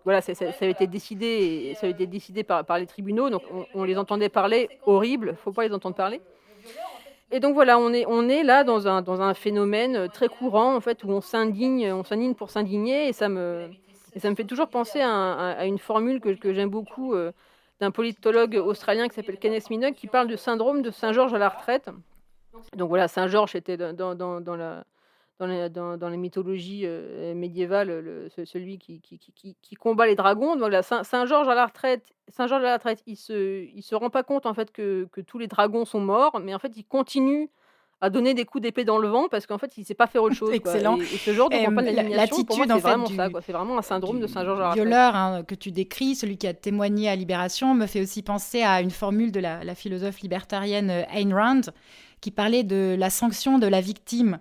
voilà, ça, avait été décidé, ça avait été décidé par, par les tribunaux, donc on, les entendait parler horrible. Faut pas les entendre parler. Et donc voilà, on est, on est là dans un, dans un phénomène très courant en fait où on s'indigne, on s'indigne pour s'indigner et ça me ça me fait toujours penser à, une formule que, j'aime beaucoup euh, d'un politologue australien qui s'appelle Kenneth Minogue qui parle de syndrome de Saint-Georges à la retraite. Donc voilà, Saint-Georges était dans, dans, dans, la, dans, la, dans, mythologie euh, médiévale celui qui, qui, qui, combat les dragons. Donc voilà, Saint-Georges à la retraite, Saint-Georges à la retraite, il se, il se rend pas compte en fait que, que tous les dragons sont morts, mais en fait il continue à donner des coups d'épée dans le vent parce qu'en fait, il s'est pas fait autre chose. Excellent. Et, ce genre de campagne d'aliénation, pour moi, c'est vraiment ça. C'est vraiment un syndrome de Saint-Georges. Le violeur hein, que tu décris, celui qui a témoigné à Libération, me fait aussi penser à une formule de la, philosophe libertarienne euh, Ayn Rand qui parlait de la sanction de la victime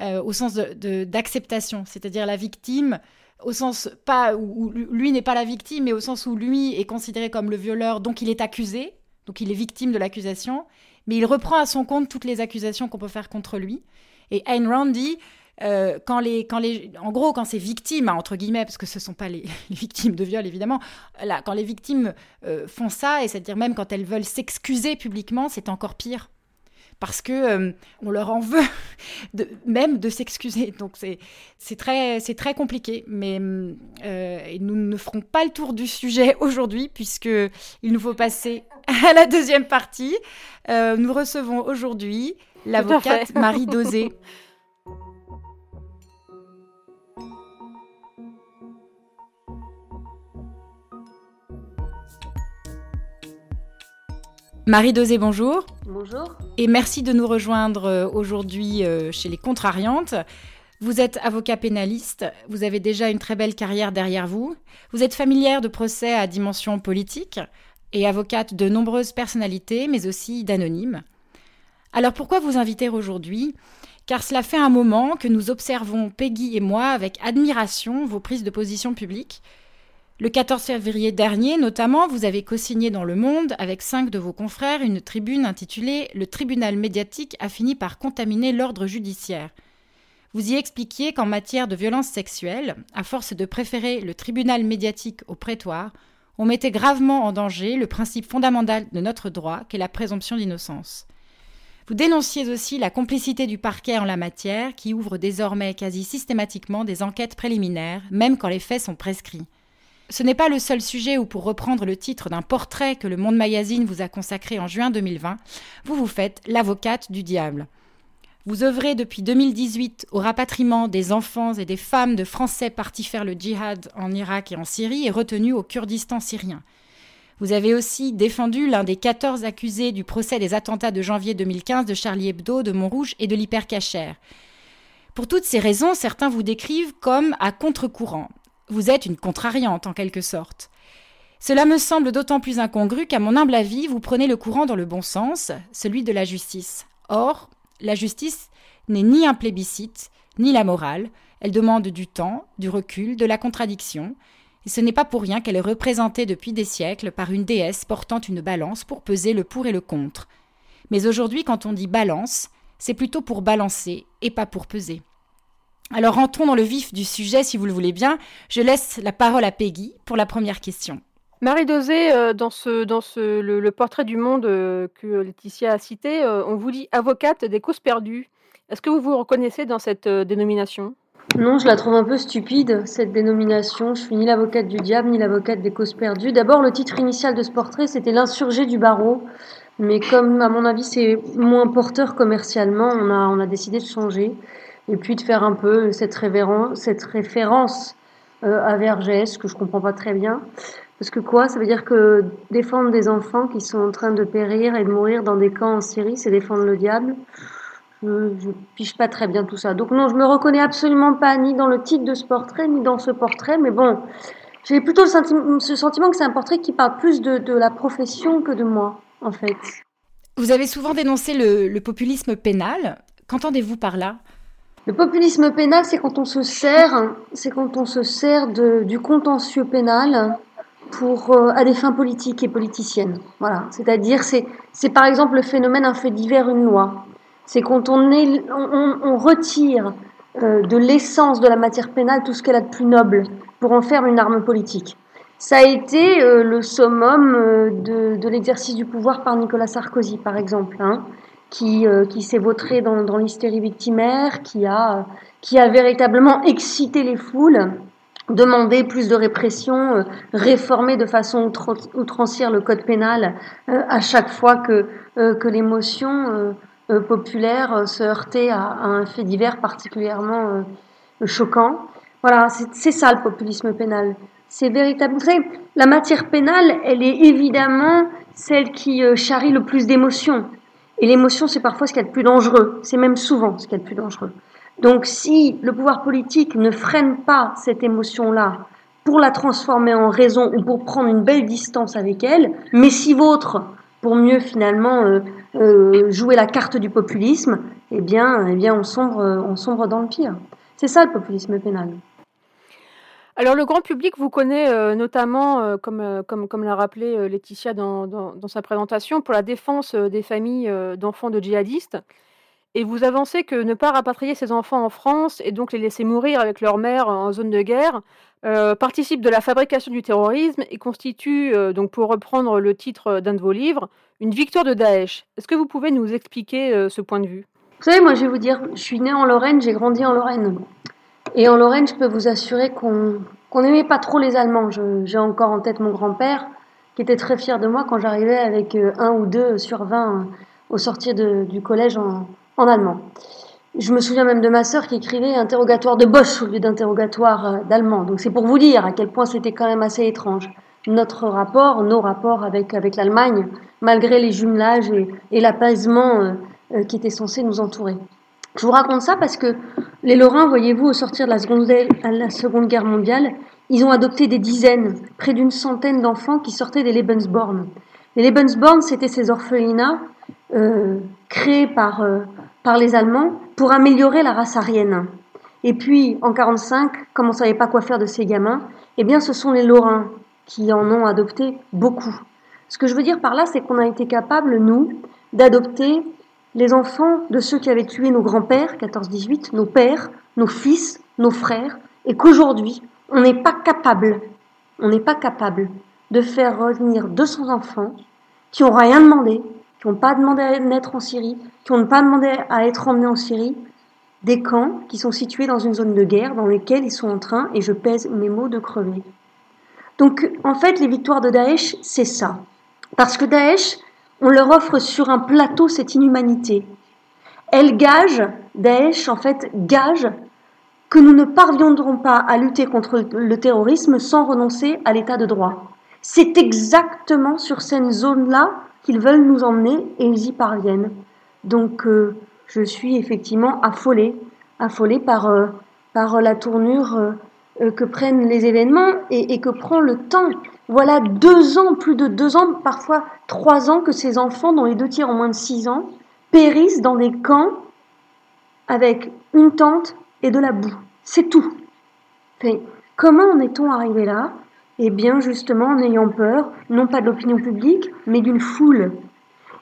euh, au sens d'acceptation, c'est-à-dire la victime au sens pas où lui n'est pas la victime, mais au sens où lui est considéré comme le violeur, donc il est accusé, donc il est victime de l'accusation, mais il reprend à son compte toutes les accusations qu'on peut faire contre lui. Et Ayn Rand dit, euh, quand les, quand les, en gros, quand ces victimes, hein, entre guillemets, parce que ce ne sont pas les, victimes de viol, évidemment, là, quand les victimes euh, font ça, et c'est-à-dire même quand elles veulent s'excuser publiquement, c'est encore pire. Parce que euh, on leur en veut de, même de s'excuser. Donc c'est très, très compliqué. Mais nous ne ferons pas le tour du sujet aujourd'hui, puisqu'il nous faut passer à la deuxième partie. Euh, nous recevons aujourd'hui l'avocate Marie Dosé. Marie Dosé, bonjour. Bonjour. Et merci de nous rejoindre euh, aujourd'hui euh, chez les Contrariantes. Vous êtes avocat pénaliste, vous avez déjà une très belle carrière derrière vous, vous êtes familière de procès à dimension politique, et avocate de nombreuses personnalités, mais aussi d'anonymes. Alors pourquoi vous inviter aujourd'hui? Car cela fait un moment que nous observons, Peggy et moi, avec admiration vos prises de position publiques. Le 14 février dernier, notamment, vous avez co-signé dans Le Monde, avec cinq de vos confrères, une tribune intitulée Le tribunal médiatique a fini par contaminer l'ordre judiciaire. Vous y expliquiez qu'en matière de violence sexuelle, à force de préférer le tribunal médiatique au prétoire, on mettait gravement en danger le principe fondamental de notre droit, qu'est la présomption d'innocence. Vous dénonciez aussi la complicité du parquet en la matière, qui ouvre désormais quasi systématiquement des enquêtes préliminaires, même quand les faits sont prescrits. Ce n'est pas le seul sujet où, pour reprendre le titre d'un portrait que le Monde Magazine vous a consacré en juin 2020, vous vous faites l'avocate du diable. Vous œuvrez depuis 2018 au rapatriement des enfants et des femmes de Français partis faire le djihad en Irak et en Syrie et retenus au Kurdistan syrien. Vous avez aussi défendu l'un des 14 accusés du procès des attentats de janvier 2015 de Charlie Hebdo, de Montrouge et de l'hypercachère. Pour toutes ces raisons, certains vous décrivent comme à contre-courant. Vous êtes une contrariante en quelque sorte. Cela me semble d'autant plus incongru qu'à mon humble avis, vous prenez le courant dans le bon sens, celui de la justice. Or, la justice n'est ni un plébiscite, ni la morale, elle demande du temps, du recul, de la contradiction, et ce n'est pas pour rien qu'elle est représentée depuis des siècles par une déesse portant une balance pour peser le pour et le contre. Mais aujourd'hui, quand on dit balance, c'est plutôt pour balancer et pas pour peser. Alors rentrons dans le vif du sujet si vous le voulez bien. Je laisse la parole à Peggy pour la première question. Marie Dosé, euh, dans, ce, dans ce, le, portrait du monde euh, que Laetitia a cité, euh, on vous dit avocate des causes perdues. Est-ce que vous vous reconnaissez dans cette dénomination? Non, je la trouve un peu stupide, cette dénomination. Je suis ni l'avocate du diable, ni l'avocate des causes perdues. D'abord, le titre initial de ce portrait, c'était l'insurgé du barreau. Mais comme, à mon avis, c'est moins porteur commercialement, on a, on a décidé de changer. Et puis de faire un peu cette, référence euh, à Vergès, que je comprends pas très bien. Parce que quoi? Ça veut dire que défendre des enfants qui sont en train de périr et de mourir dans des camps en Syrie, c'est défendre le diable? Je, ne piche pas très bien tout ça. Donc non, je me reconnais absolument pas ni dans le titre de ce portrait, ni dans ce portrait, mais bon, j'ai plutôt ce sentiment que c'est un portrait qui parle plus de, la profession que de moi, en fait. Vous avez souvent dénoncé le, populisme pénal. Qu'entendez-vous par là? Le populisme pénal, c'est quand on se sert, c'est quand on se sert du contentieux pénal pour euh, à des fins politiques et politiciennes. Voilà, c'est-à-dire c'est c'est par exemple le phénomène un fait divers une loi c'est quand on, est, on, retire euh, de l'essence de la matière pénale tout ce qu'elle a de plus noble pour en faire une arme politique. Ça a été euh, le summum de, l'exercice du pouvoir par Nicolas Sarkozy, par exemple, hein, qui, qui s'est vautré dans, dans l'hystérie victimaire, qui a, qui a véritablement excité les foules, demandé plus de répression, réformer de façon outrancière le code pénal à chaque fois que, que l'émotion euh, populaire euh, se heurter à, un fait divers particulièrement euh, choquant. Voilà, c'est ça le populisme pénal. C'est véritable. Vous savez, la matière pénale, elle est évidemment celle qui charrie le plus d'émotions. Et l'émotion, c'est parfois ce qu'il y a de plus dangereux. C'est même souvent ce qu'il y a de plus dangereux. Donc, si le pouvoir politique ne freine pas cette émotion-là pour la transformer en raison ou pour prendre une belle distance avec elle, mais si votre pour mieux finalement euh, euh, jouer la carte du populisme, eh bien, eh bien on, sombre, on sombre dans le pire. C'est ça le populisme pénal. Alors le grand public vous connaît euh, notamment, comme, comme, comme l'a rappelé Laetitia dans, dans, sa présentation, pour la défense des familles d'enfants de djihadistes. Et vous avancez que ne pas rapatrier ces enfants en France et donc les laisser mourir avec leur mère en zone de guerre euh, participe de la fabrication du terrorisme et constitue, euh, donc pour reprendre le titre d'un de vos livres, une victoire de Daesh. Est-ce que vous pouvez nous expliquer euh, ce point de vue? Vous savez, moi je vais vous dire, je suis née en Lorraine, j'ai grandi en Lorraine. Et en Lorraine, je peux vous assurer qu'on n'aimait pas trop les Allemands. J'ai encore en tête mon grand-père qui était très fier de moi quand j'arrivais avec un ou deux sur vingt au sortir du collège en, en allemand. Je me souviens même de ma sœur qui écrivait interrogatoire de Bosch au lieu d'interrogatoire euh, d'allemand. Donc c'est pour vous dire à quel point c'était quand même assez étrange. Notre rapport, nos rapports avec, avec l'Allemagne, malgré les jumelages et, l'apaisement euh, euh, qui était censé nous entourer. Je vous raconte ça parce que les Lorrains, voyez-vous, au sortir de la Seconde, Guerre mondiale, ils ont adopté des dizaines, près d'une centaine d'enfants qui sortaient des Lebensborn. Les Lebensborn, c'était ces orphelinats euh, créés par, par les Allemands pour améliorer la race aryenne. Et puis, en 45, comme on ne savait pas quoi faire de ces gamins, eh bien, ce sont les Lorrains qui en ont adopté beaucoup. Ce que je veux dire par là, c'est qu'on a été capable, nous, d'adopter les enfants de ceux qui avaient tué nos grands-pères, 14-18, nos pères, nos fils, nos frères, et qu'aujourd'hui, on n'est pas capable, on n'est pas capable de faire revenir 200 enfants qui n'ont rien demandé, qui n'ont pas demandé à naître en Syrie, qui n'ont pas demandé à être emmenés en Syrie, des camps qui sont situés dans une zone de guerre dans lesquels ils sont en train, et je pèse mes mots, de crever. Donc en fait, les victoires de Daesh, c'est ça. Parce que Daesh, on leur offre sur un plateau cette inhumanité. Elle gage, Daesh en fait gage que nous ne parviendrons pas à lutter contre le terrorisme sans renoncer à l'état de droit. C'est exactement sur cette zone-là qu'ils veulent nous emmener et ils y parviennent. Donc euh, je suis effectivement affolée, affolée par, euh, la tournure euh, que prennent les événements et, que prend le temps. Voilà deux ans, plus de deux ans, parfois trois ans, que ces enfants, dont les deux tiers ont moins de six ans, périssent dans des camps avec une tente et de la boue. C'est tout. comment en est-on arrivé là? Eh bien, justement, en ayant peur, non pas de l'opinion publique, mais d'une foule.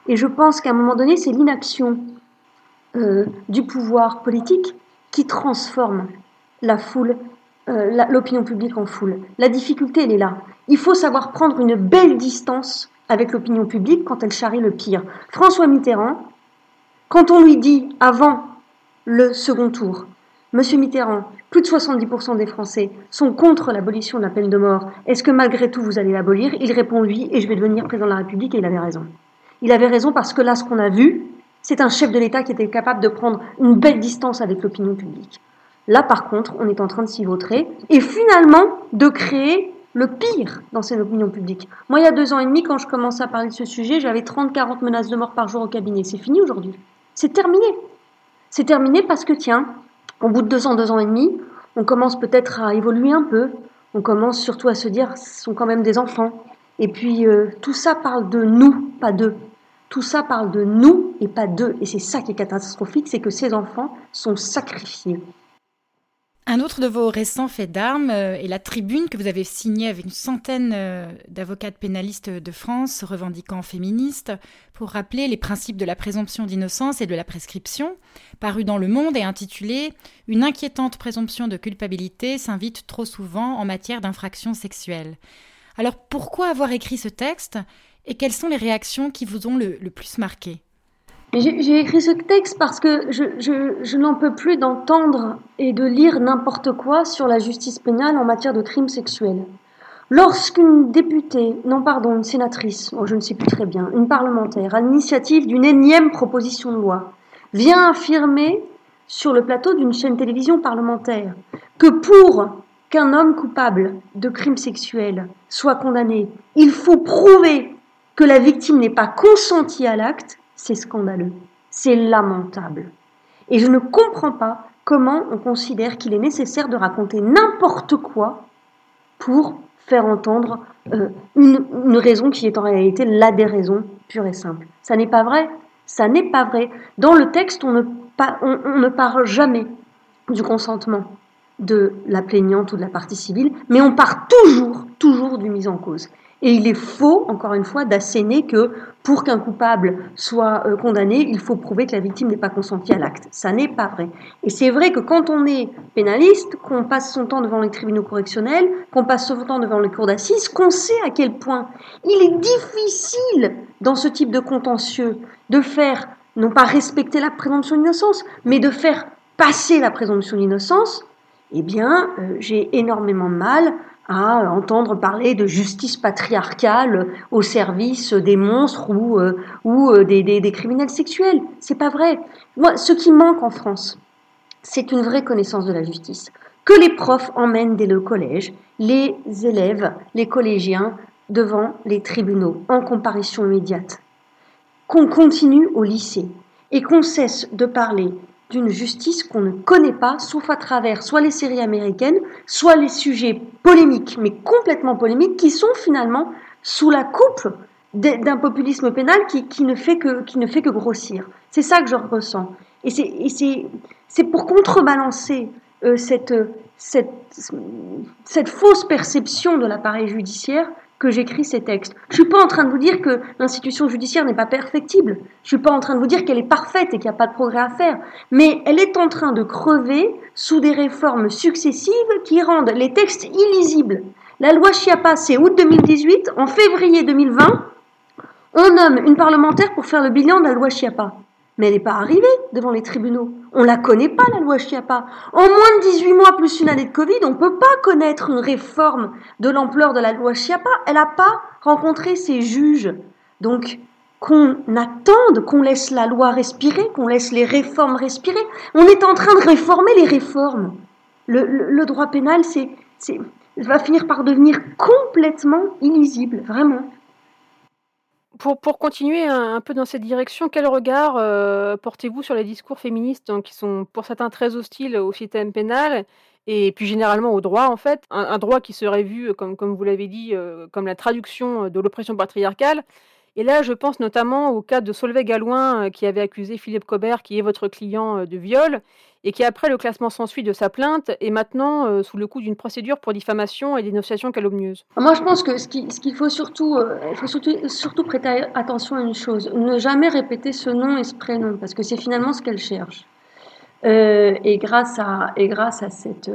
Et je pense qu'à un moment donné, c'est l'inaction euh, du pouvoir politique qui transforme la foule, euh, l'opinion publique en foule. La difficulté, elle est là. Il faut savoir prendre une belle distance avec l'opinion publique quand elle charrie le pire. François Mitterrand, quand on lui dit avant le second tour, Monsieur Mitterrand, plus de 70% des Français sont contre l'abolition de la peine de mort. Est-ce que malgré tout vous allez l'abolir? Il répond oui et je vais devenir président de la République et il avait raison. Il avait raison parce que là, ce qu'on a vu, c'est un chef de l'État qui était capable de prendre une belle distance avec l'opinion publique. Là, par contre, on est en train de s'y vautrer et finalement de créer le pire dans cette opinion publique. Moi, il y a deux ans et demi, quand je commençais à parler de ce sujet, j'avais 30-40 menaces de mort par jour au cabinet. C'est fini aujourd'hui. C'est terminé. C'est terminé parce que, tiens, au bout de deux ans, deux ans et demi, on commence peut-être à évoluer un peu. On commence surtout à se dire, ce sont quand même des enfants. Et puis, euh, tout ça parle de nous, pas d'eux. Tout ça parle de nous et pas d'eux. Et c'est ça qui est catastrophique, c'est que ces enfants sont sacrifiés. Un autre de vos récents faits d'armes euh, est la tribune que vous avez signée avec une centaine euh, d'avocats pénalistes de France revendiquant féministes pour rappeler les principes de la présomption d'innocence et de la prescription, paru dans Le Monde et intitulé Une inquiétante présomption de culpabilité s'invite trop souvent en matière d'infraction sexuelle. Alors pourquoi avoir écrit ce texte et quelles sont les réactions qui vous ont le plus marqué? J'ai écrit ce texte parce que je, je, je n'en peux plus d'entendre et de lire n'importe quoi sur la justice pénale en matière de crimes sexuels. Lorsqu'une députée, non pardon, une sénatrice, je ne sais plus très bien, une parlementaire, à l'initiative d'une énième proposition de loi, vient affirmer sur le plateau d'une chaîne télévision parlementaire que pour qu'un homme coupable de crimes sexuels soit condamné, il faut prouver que la victime n'est pas consentie à l'acte, c'est scandaleux, c'est lamentable. Et je ne comprends pas comment on considère qu'il est nécessaire de raconter n'importe quoi pour faire entendre euh, une, raison qui est en réalité la déraison pure et simple. Ça n'est pas vrai. Ça n'est pas vrai. Dans le texte, on ne, parle jamais du consentement de la plaignante ou de la partie civile, mais on part toujours, toujours du mise en cause. Et il est faux, encore une fois, d'asséner que pour qu'un coupable soit euh, condamné, il faut prouver que la victime n'est pas consentie à l'acte. Ça n'est pas vrai. Et c'est vrai que quand on est pénaliste, qu'on passe son temps devant les tribunaux correctionnels, qu'on passe son temps devant les cours d'assises, qu'on sait à quel point il est difficile dans ce type de contentieux de faire, non pas respecter la présomption d'innocence, mais de faire passer la présomption d'innocence, eh bien, euh, j'ai énormément de mal à entendre parler de justice patriarcale au service des monstres ou, euh, euh, des, criminels sexuels. C'est pas vrai. Ce qui manque en France, c'est une vraie connaissance de la justice. Que les profs emmènent dès le collège les élèves, les collégiens, devant les tribunaux, en comparution immédiate. Qu'on continue au lycée et qu'on cesse de parler d'une justice qu'on ne connaît pas, sauf à travers soit les séries américaines, soit les sujets polémiques, mais complètement polémiques, qui sont finalement sous la coupe d'un populisme pénal qui, qui, ne fait que, qui ne fait que grossir. C'est ça que je ressens. Et c'est pour contrebalancer euh, cette, cette, cette fausse perception de l'appareil judiciaire que j'écris ces textes. Je suis pas en train de vous dire que l'institution judiciaire n'est pas perfectible. Je suis pas en train de vous dire qu'elle est parfaite et qu'il n'y a pas de progrès à faire. Mais elle est en train de crever sous des réformes successives qui rendent les textes illisibles. La loi Chiappa, c'est août 2018. En février 2020, on nomme une parlementaire pour faire le bilan de la loi Chiappa mais elle n'est pas arrivée devant les tribunaux. On la connaît pas, la loi Chiappa. En moins de 18 mois plus une année de Covid, on ne peut pas connaître une réforme de l'ampleur de la loi Chiappa. Elle n'a pas rencontré ses juges. Donc, qu'on attende, qu'on laisse la loi respirer, qu'on laisse les réformes respirer. On est en train de réformer les réformes. Le, le droit pénal, c'est, va finir par devenir complètement illisible, vraiment. Pour, continuer un, peu dans cette direction, quel regard portez-vous sur les discours féministes qui sont pour certains très hostiles au système pénal et puis généralement au droit en fait, un, droit qui serait vu, comme, vous l'avez dit, comme la traduction de l'oppression patriarcale. Et là, je pense notamment au cas de Solveig Galouin euh, qui avait accusé Philippe Cobert, qui est votre client, euh, de viol et qui, après le classement sans suite de sa plainte, est maintenant euh, sous le coup d'une procédure pour diffamation et dénonciation calomnieuse. Moi, je pense que ce qu'il faut, surtout, faut surtout, surtout prêter attention à une chose, ne jamais répéter ce nom et ce prénom, parce que c'est finalement ce qu'elle cherche. et, grâce à, et grâce à cette,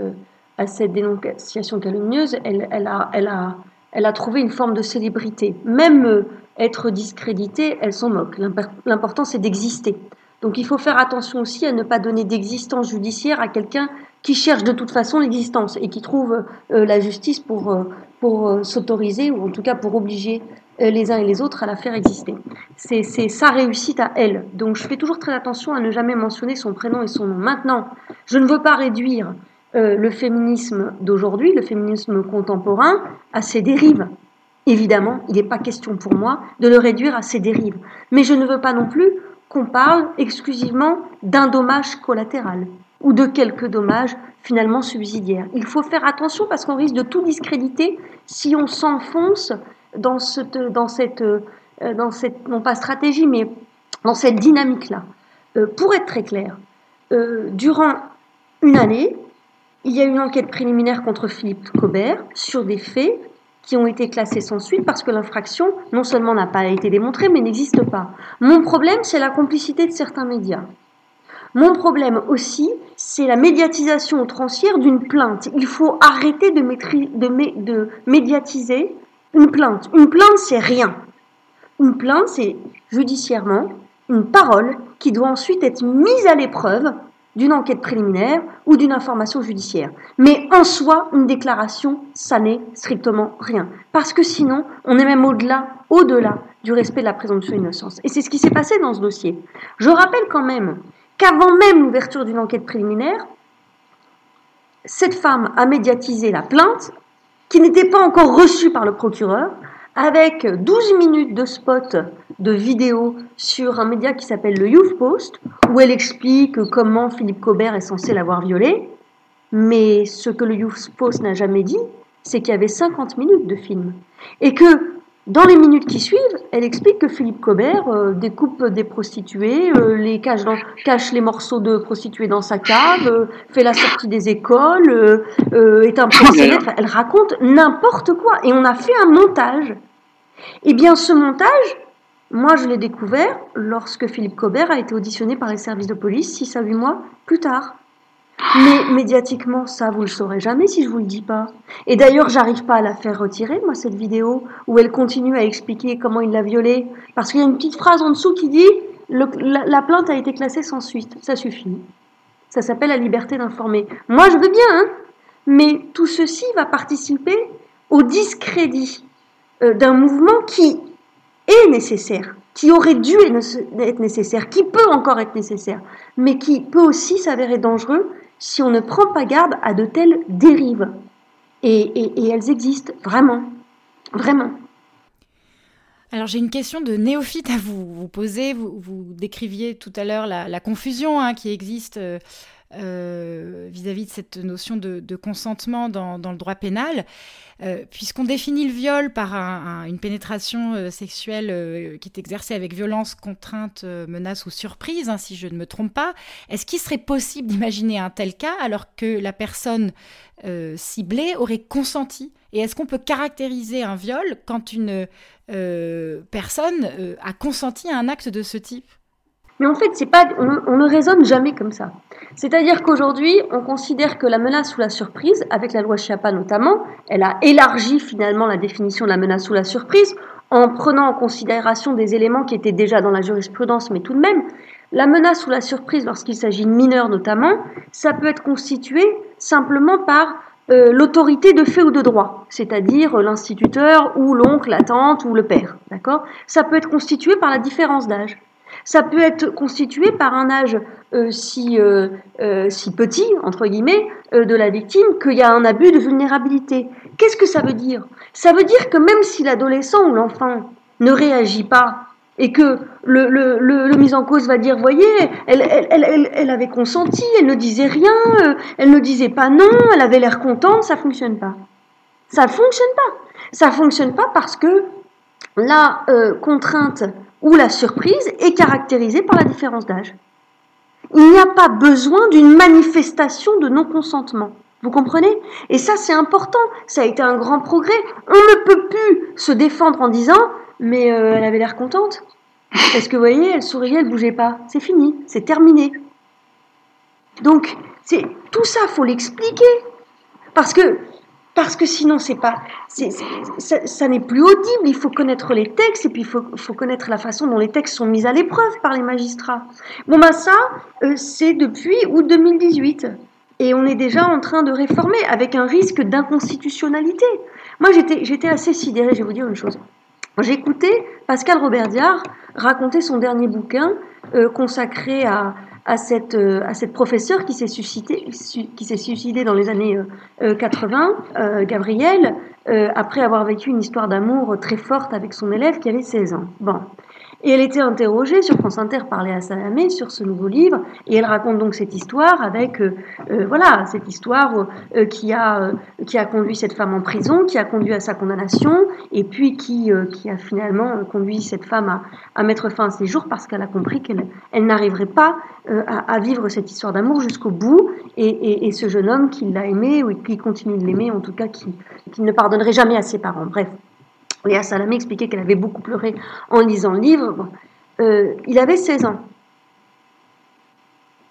à cette dénonciation calomnieuse, elle, elle, a, elle, a, elle a trouvé une forme de célébrité. Même être discrédité, elle s'en moque. L'important, c'est d'exister. Donc il faut faire attention aussi à ne pas donner d'existence judiciaire à quelqu'un qui cherche de toute façon l'existence et qui trouve euh, la justice pour, euh, pour euh, s'autoriser ou en tout cas pour obliger les uns et les autres à la faire exister. C'est sa réussite à elle. Donc je fais toujours très attention à ne jamais mentionner son prénom et son nom. Maintenant, je ne veux pas réduire le féminisme d'aujourd'hui, le féminisme contemporain, à ses dérives. Évidemment, il n'est pas question pour moi de le réduire à ses dérives. Mais je ne veux pas non plus qu'on parle exclusivement d'un dommage collatéral ou de quelques dommages finalement subsidiaires. Il faut faire attention parce qu'on risque de tout discréditer si on s'enfonce dans cette, euh, non pas stratégie, mais dans cette dynamique-là. Euh, pour être très clair, euh, durant une année, il y a eu une enquête préliminaire contre Philippe Cobert sur des faits qui ont été classés sans suite parce que l'infraction non seulement n'a pas été démontrée, mais n'existe pas. Mon problème, c'est la complicité de certains médias. Mon problème aussi, c'est la médiatisation outrancière d'une plainte. Il faut arrêter de, de, de médiatiser une plainte. Une plainte, c'est rien. Une plainte, c'est judiciairement une parole qui doit ensuite être mise à l'épreuve d'une enquête préliminaire ou d'une information judiciaire. Mais en soi, une déclaration, ça n'est strictement rien. Parce que sinon, on est même au-delà, au-delà du respect de la présomption d'innocence. Et c'est ce qui s'est passé dans ce dossier. Je rappelle quand même qu'avant même l'ouverture d'une enquête préliminaire, cette femme a médiatisé la plainte qui n'était pas encore reçue par le procureur, avec 12 minutes de spot de vidéo sur un média qui s'appelle le Youth Post, où elle explique comment Philippe Cobert est censé l'avoir violée. Mais ce que le Youth Post n'a jamais dit, c'est qu'il y avait 50 minutes de film. Et que dans les minutes qui suivent, elle explique que Philippe Cobert euh, découpe des prostituées, euh, les cache, dans, cache, les morceaux de prostituées dans sa cave, euh, fait la sortie des écoles, est un proxénète. elle raconte n'importe quoi. Et on a fait un montage. Eh bien, ce montage, moi, je l'ai découvert lorsque Philippe Cobert a été auditionné par les services de police 6 à 8 mois plus tard. Mais médiatiquement, ça, vous le saurez jamais si je vous le dis pas. Et d'ailleurs, j'arrive pas à la faire retirer, moi, cette vidéo, où elle continue à expliquer comment il l'a violée. Parce qu'il y a une petite phrase en dessous qui dit la, plainte a été classée sans suite. Ça suffit. Ça s'appelle la liberté d'informer. Moi, je veux bien, hein, mais tout ceci va participer au discrédit euh, d'un mouvement qui est nécessaire, qui aurait dû être nécessaire, qui peut encore être nécessaire, mais qui peut aussi s'avérer dangereux si on ne prend pas garde à de telles dérives. Et, elles existent vraiment, vraiment. Alors j'ai une question de néophyte à vous, poser. Vous, décriviez tout à l'heure la, confusion hein, qui existe euh, euh, vis-à-vis de cette notion de, consentement dans, le droit pénal. Euh, puisqu'on définit le viol par une pénétration euh, sexuelle qui est exercée avec violence, contrainte, menace ou surprise, hein, si je ne me trompe pas, est-ce qu'il serait possible d'imaginer un tel cas alors que la personne ciblée aurait consenti? Et est-ce qu'on peut caractériser un viol quand une personne a consenti à un acte de ce type? Mais en fait, c'est pas, on, ne raisonne jamais comme ça. C'est-à-dire qu'aujourd'hui, on considère que la menace ou la surprise, avec la loi Chiappa notamment, elle a élargi finalement la définition de la menace ou la surprise en prenant en considération des éléments qui étaient déjà dans la jurisprudence, mais tout de même, la menace ou la surprise, lorsqu'il s'agit de mineurs notamment, ça peut être constitué simplement par euh, l'autorité de fait ou de droit, c'est-à-dire l'instituteur ou l'oncle, la tante ou le père. D'accord? Ça peut être constitué par la différence d'âge. Ça peut être constitué par un âge euh, si, euh, euh, si petit, entre guillemets, de la victime qu'il y a un abus de vulnérabilité. Qu'est-ce que ça veut dire? Ça veut dire que même si l'adolescent ou l'enfant ne réagit pas et que le, le, le, mise en cause va dire, voyez, elle, elle, elle, elle, avait consenti, elle ne disait rien, elle ne disait pas non, elle avait l'air contente, ça fonctionne pas. Ça fonctionne pas. Ça fonctionne pas parce que la contrainte ou la surprise est caractérisée par la différence d'âge. Il n'y a pas besoin d'une manifestation de non-consentement. Vous comprenez? Et ça, c'est important. Ça a été un grand progrès. On ne peut plus se défendre en disant mais euh, elle avait l'air contente. Parce que vous voyez, elle souriait, elle bougeait pas. C'est fini, c'est terminé. Donc, tout ça, faut l'expliquer. Parce que parce que sinon c'est pas ça, n'est plus audible. Il faut connaître les textes et puis il faut, faut, connaître la façon dont les textes sont mis à l'épreuve par les magistrats. Bon ben ça euh, c'est depuis août 2018 et on est déjà en train de réformer avec un risque d'inconstitutionnalité. Moi j'étais assez sidérée. Je vais vous dire une chose. J'écoutais Pascal Robert Diard raconter son dernier bouquin euh, consacré à, à, cette, euh, à cette professeure qui s'est suscitée, qui s'est suicidée dans les années 80, euh, Gabrielle, après avoir vécu une histoire d'amour très forte avec son élève qui avait 16 ans. Bon. Et elle était interrogée sur France Inter par Léa Salamé sur ce nouveau livre, et elle raconte donc cette histoire avec, euh, euh, voilà, cette histoire euh, qui, a, qui a conduit cette femme en prison, qui a conduit à sa condamnation, et puis qui, qui a finalement conduit cette femme à, à mettre fin à ses jours parce qu'elle a compris qu'elle elle, n'arriverait pas à, à, vivre cette histoire d'amour jusqu'au bout, et, et, et, ce jeune homme qui l'a aimé, ou qui continue de l'aimer, en tout cas qui, qui ne pardonnerait jamais à ses parents. Bref. Léa Salamé expliquait qu'elle avait beaucoup pleuré en lisant le livre. Euh, il avait 16 ans.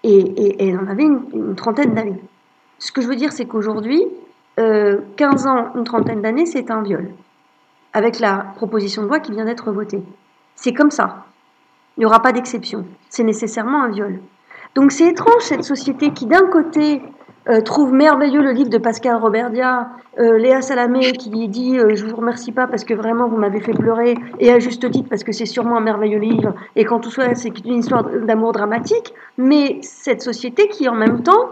Et, elle en avait une, trentaine d'années. Ce que je veux dire, c'est qu'aujourd'hui, 15 euh, ans, une trentaine d'années, c'est un viol. Avec la proposition de loi qui vient d'être votée. C'est comme ça. Il n'y aura pas d'exception. C'est nécessairement un viol. Donc c'est étrange cette société qui d'un côté euh, trouve merveilleux le livre de Pascal Robertia, euh, Léa Salamé qui dit euh, je vous remercie pas parce que vraiment vous m'avez fait pleurer et à juste titre parce que c'est sûrement un merveilleux livre et quand tout soit c'est une histoire d'amour dramatique mais cette société qui en même temps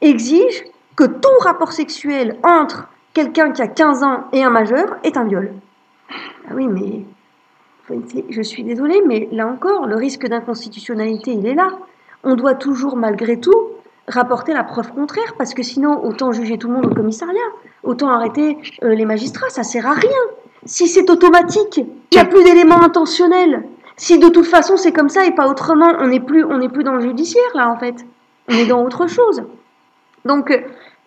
exige que tout rapport sexuel entre quelqu'un qui a 15 ans et un majeur est un viol. Ah oui mais je suis désolée mais là encore le risque d'inconstitutionnalité il est là. On doit toujours malgré tout rapporter la preuve contraire, parce que sinon, autant juger tout le monde au commissariat, autant arrêter euh, les magistrats, ça sert à rien. Si c'est automatique, il n'y a plus d'éléments intentionnels. Si de toute façon c'est comme ça et pas autrement, on n'est plus, plus dans le judiciaire là en fait. On est dans autre chose. Donc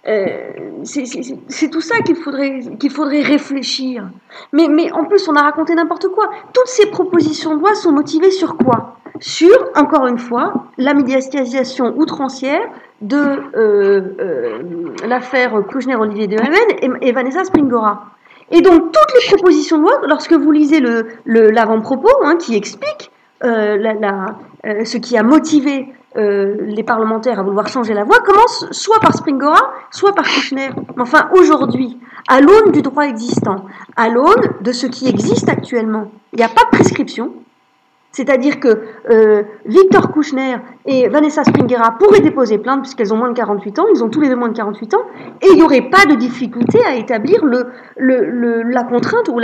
euh, c'est tout ça qu'il faudrait, qu'il faudrait réfléchir. Mais en plus, on a raconté n'importe quoi. Toutes ces propositions de loi sont motivées sur quoi? Sur, encore une fois, la médiatisation outrancière de euh, euh, l'affaire Kouchner-Olivier de Hamen et, Vanessa Springora. Et donc, toutes les propositions de loi, lorsque vous lisez l'avant-propos hein, qui explique euh, ce qui a motivé les parlementaires à vouloir changer la voie, commence soit par Springora, soit par Kouchner. Enfin, aujourd'hui, à l'aune du droit existant, à l'aune de ce qui existe actuellement, il n'y a pas de prescription, c'est-à-dire que euh, Victor Kouchner et Vanessa Springera pourraient déposer plainte puisqu'elles ont moins de 48 ans, ils ont tous les deux moins de 48 ans, et il n'y aurait pas de difficulté à établir la contrainte ou,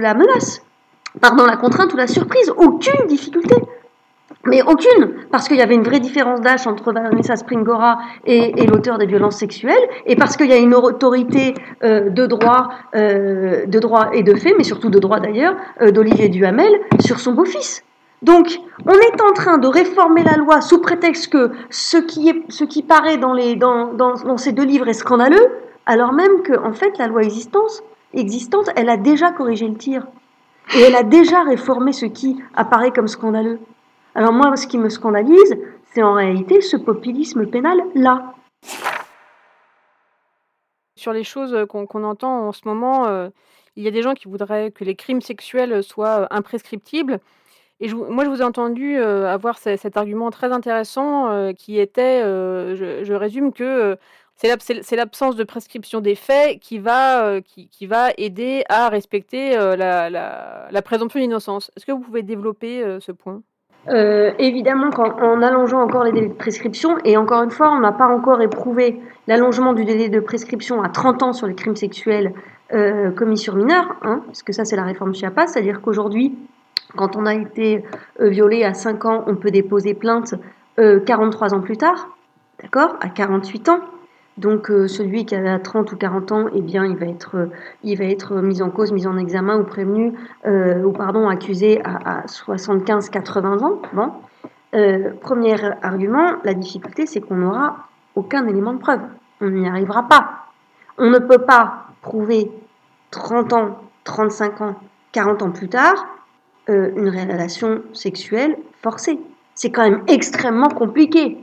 la menace. Pardon, la contrainte ou la surprise, aucune difficulté. Mais aucune, parce qu'il y avait une vraie différence d'âge entre Vanessa Springora et, l'auteur des violences sexuelles, et parce qu'il y a une autorité euh, de droit, euh, de droit et de fait, mais surtout de droit d'ailleurs, euh, d'Olivier Duhamel sur son beau-fils. Donc, on est en train de réformer la loi sous prétexte que ce qui, paraît dans, ces deux livres est scandaleux, alors même que, en fait, la loi existante, elle a déjà corrigé le tir. Et elle a déjà réformé ce qui apparaît comme scandaleux. Alors moi, ce qui me scandalise, c'est en réalité ce populisme pénal-là. Sur les choses qu'on entend en ce moment, euh, il y a des gens qui voudraient que les crimes sexuels soient euh, imprescriptibles. Et moi, je vous ai entendu euh, avoir cet argument très intéressant qui était, je, résume, que c'est l'absence de prescription des faits qui va, aider à respecter la présomption d'innocence. Est-ce que vous pouvez développer ce point? Euh, évidemment, en allongeant encore les délais de prescription, et encore une fois, on n'a pas encore éprouvé l'allongement du délai de prescription à 30 ans sur les crimes sexuels euh, commis sur mineur, hein, parce que ça c'est la réforme Chiapas, c'est-à-dire qu'aujourd'hui, quand on a été euh, violé à 5 ans, on peut déposer plainte 43 ans plus tard, d'accord, à 48 ans. Donc celui qui a 30 ou 40 ans, eh bien, il va être, il va être mis en cause, mis en examen ou prévenu, ou pardon, accusé à, à 75-80 ans. Bon. premier argument, la difficulté, c'est qu'on n'aura aucun élément de preuve. On n'y arrivera pas. On ne peut pas prouver 30 ans, 35 ans, 40 ans plus tard euh, une relation sexuelle forcée. C'est quand même extrêmement compliqué.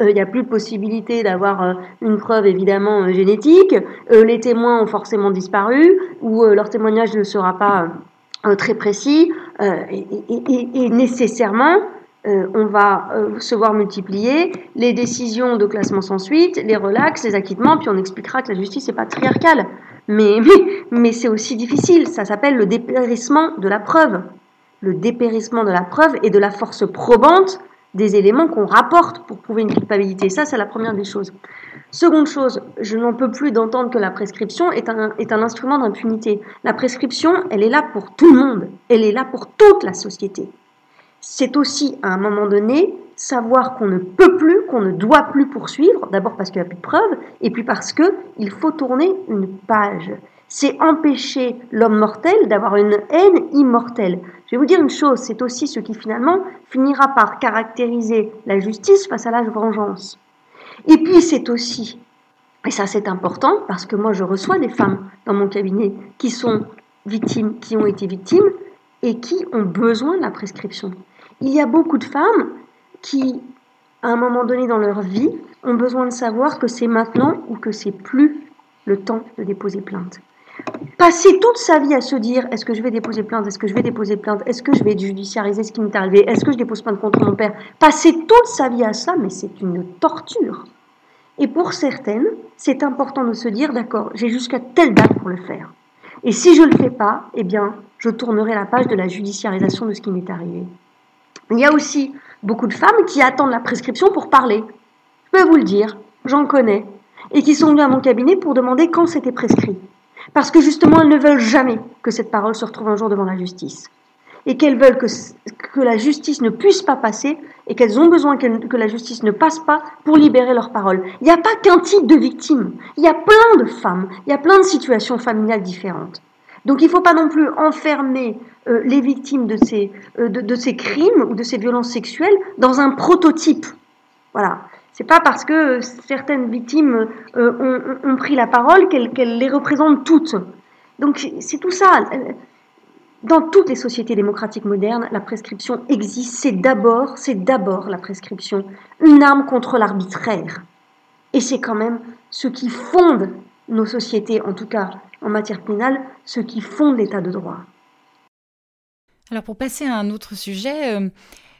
Il euh, n'y a plus de possibilité d'avoir euh, une preuve évidemment génétique. les témoins ont forcément disparu ou leur témoignage ne sera pas très précis. et, nécessairement, on va se voir multiplier les décisions de classement sans suite, les relax, les acquittements, puis on expliquera que la justice est patriarcale. Mais, mais, c'est aussi difficile. Ça s'appelle le dépérissement de la preuve. Le dépérissement de la preuve et de la force probante des éléments qu'on rapporte pour prouver une culpabilité. Ça, c'est la première des choses. Seconde chose, je n'en peux plus d'entendre que la prescription est un, instrument d'impunité. La prescription, elle est là pour tout le monde. Elle est là pour toute la société. C'est aussi, à un moment donné, savoir qu'on ne peut plus, qu'on ne doit plus poursuivre, d'abord parce qu'il n'y a plus de preuves, et puis parce qu'il faut tourner une page. C'est empêcher l'homme mortel d'avoir une haine immortelle. Je vais vous dire une chose, c'est aussi ce qui finalement finira par caractériser la justice face à la vengeance. Et puis c'est aussi, et ça c'est important, parce que moi je reçois des femmes dans mon cabinet qui sont victimes, qui ont été victimes, et qui ont besoin de la prescription. Il y a beaucoup de femmes qui, à un moment donné dans leur vie, ont besoin de savoir que c'est maintenant ou que c'est plus le temps de déposer plainte. Passer toute sa vie à se dire est-ce que je vais déposer plainte, est-ce que je vais déposer plainte, est-ce que je vais judiciariser ce qui m'est arrivé, est-ce que je dépose plainte contre mon père, passer toute sa vie à ça, mais c'est une torture. Et pour certaines, c'est important de se dire d'accord, j'ai jusqu'à telle date pour le faire. Et si je ne le fais pas, eh bien, je tournerai la page de la judiciarisation de ce qui m'est arrivé. Il y a aussi beaucoup de femmes qui attendent la prescription pour parler. Je peux vous le dire, j'en connais. Et qui sont venues à mon cabinet pour demander quand c'était prescrit. Parce que justement, elles ne veulent jamais que cette parole se retrouve un jour devant la justice. Et qu'elles veulent que, la justice ne puisse pas passer et qu'elles ont besoin que, la justice ne passe pas pour libérer leur parole. Il n'y a pas qu'un type de victime. Il y a plein de femmes. Il y a plein de situations familiales différentes. Donc il ne faut pas non plus enfermer euh, les victimes de ces, euh, de, ces crimes ou de ces violences sexuelles dans un prototype. Voilà. C'est pas parce que certaines victimes euh, ont, pris la parole qu'elles les représentent toutes. Donc c'est tout ça. Dans toutes les sociétés démocratiques modernes, la prescription existe. C'est d'abord, c'est d'abord la prescription, une arme contre l'arbitraire. Et c'est quand même ce qui fonde nos sociétés, en tout cas en matière pénale, ce qui fonde l'état de droit. Alors pour passer à un autre sujet,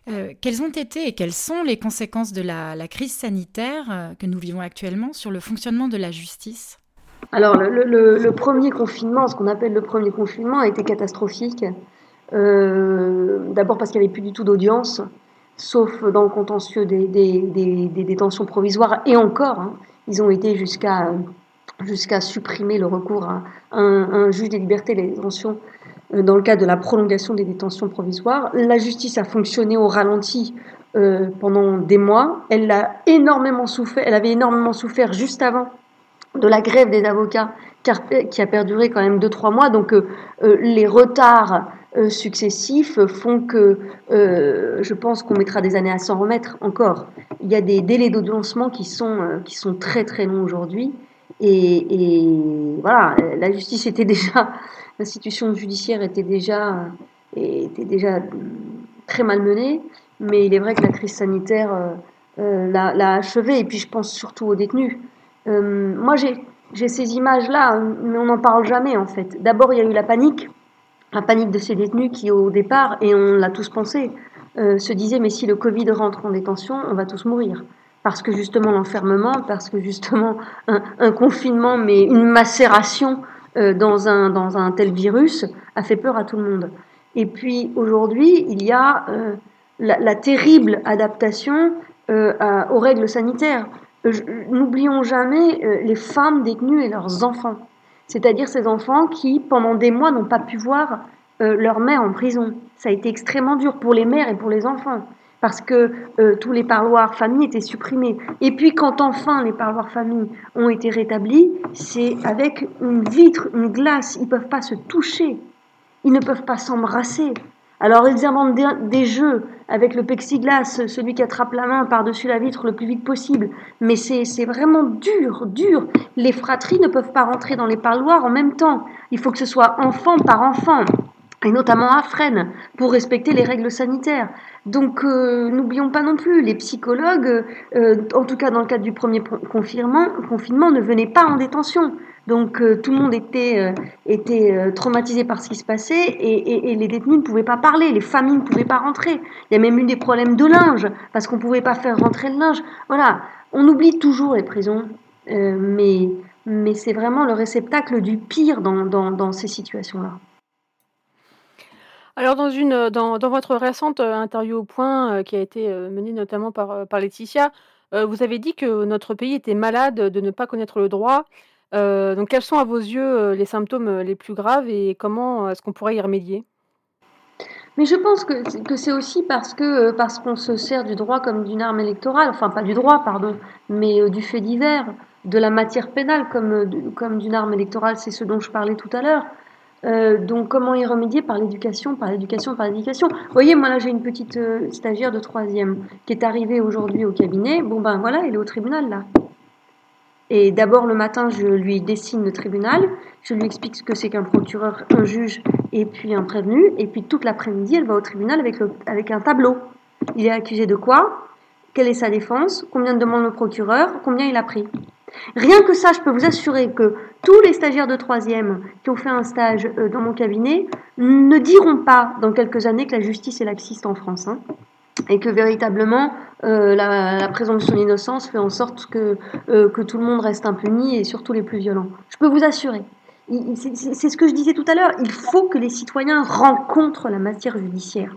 euh, euh, quelles ont été et quelles sont les conséquences de la, crise sanitaire euh, que nous vivons actuellement sur le fonctionnement de la justice? Alors le, premier confinement, ce qu'on appelle le premier confinement, a été catastrophique. D'abord parce qu'il n'y avait plus du tout d'audience, sauf dans le contentieux des, détentions provisoires, et encore, hein, ils ont été jusqu'à supprimer le recours à un, un juge des libertés et des détentions euh, dans le cadre de la prolongation des détentions provisoires. La justice a fonctionné au ralenti euh, pendant des mois. Elle, a énormément souffert, elle avait énormément souffert juste avant de la grève des avocats qui a perduré quand même 2-3 mois. Donc euh, les retards successifs font que je pense qu'on mettra des années à s'en remettre encore. Il y a des délais d'audiencement qui, sont qui sont très très longs aujourd'hui. Et, et, voilà, la justice était déjà l'institution judiciaire était déjà, était déjà très malmenée, mais il est vrai que la crise sanitaire euh, euh, l'a achevé, et puis je pense surtout aux détenus. Euh, moi, j'ai ces images-là, mais on n'en parle jamais en fait. D'abord, il y a eu la panique, la panique de ces détenus qui, au départ, et on l'a tous pensé, se disaient mais si le Covid rentre en détention, on va tous mourir parce que justement l'enfermement, parce que justement un, un, confinement, mais une macération euh, dans, un, dans un tel virus a fait peur à tout le monde. Et puis aujourd'hui, il y a euh, la, terrible adaptation euh, aux règles sanitaires. N'oublions jamais les femmes détenues et leurs enfants. c'est-à-dire ces enfants qui, pendant des mois, n'ont pas pu voir euh, leur mère en prison. Ça a été extrêmement dur pour les mères et pour les enfants, parce que euh, tous les parloirs familles étaient supprimés. Et puis quand enfin les parloirs familles ont été rétablis, c'est avec une vitre, une glace, ils ne peuvent pas se toucher, ils ne peuvent pas s'embrasser. Alors ils inventent des, jeux avec le plexiglas, celui qui attrape la main par-dessus la vitre le plus vite possible. Mais c'est vraiment dur, dur. Les fratries ne peuvent pas rentrer dans les parloirs en même temps. Il faut que ce soit enfant par enfant et notamment à Fresnes, pour respecter les règles sanitaires. Donc euh, n'oublions pas non plus, les psychologues, euh, en tout cas dans le cadre du premier confinement, confinement ne venaient pas en détention. Donc euh, tout le monde était, était traumatisé par ce qui se passait et, et, les détenus ne pouvaient pas parler, les familles ne pouvaient pas rentrer. Il y a même eu des problèmes de linge parce qu'on ne pouvait pas faire rentrer le linge. Voilà, on oublie toujours les prisons, mais, mais c'est vraiment le réceptacle du pire dans, dans, dans ces situations-là. Alors dans une, euh, dans dans votre récente, euh, interview au Point, euh, qui a été, menée notamment par, par Laetitia, vous avez dit que notre pays était malade de ne pas connaître le droit. donc quels sont à vos yeux, les symptômes, les plus graves et comment est-ce qu'on pourrait y remédier? Mais je pense que que c'est aussi parce que, parce qu'on se sert du droit comme d'une arme électorale, enfin pas du droit pardon, mais, du fait divers, de la matière pénale comme, comme d'une arme électorale, c'est ce dont je parlais tout à l'heure. Euh, donc comment y remédier par l'éducation, par l'éducation, par l'éducation? Voyez, moi là j'ai une petite euh, stagiaire de troisième qui est arrivée aujourd'hui au cabinet. Bon ben voilà, elle est au tribunal là. Et d'abord le matin, je lui dessine le tribunal, je lui explique ce que c'est qu'un procureur, un juge et puis un prévenu. Et puis toute l'après-midi, elle va au tribunal avec, avec un tableau. Il est accusé de quoi? Quelle est sa défense? Combien demande le procureur? Combien il a pris? Rien que ça, je peux vous assurer que tous les stagiaires de troisième qui ont fait un stage euh, dans mon cabinet ne diront pas dans quelques années que la justice est laxiste en France. Hein, et que véritablement euh, la, présomption d'innocence fait en sorte que, euh, que tout le monde reste impuni et surtout les plus violents. Je peux vous assurer. C'est ce que je disais tout à l'heure. Il faut que les citoyens rencontrent la matière judiciaire.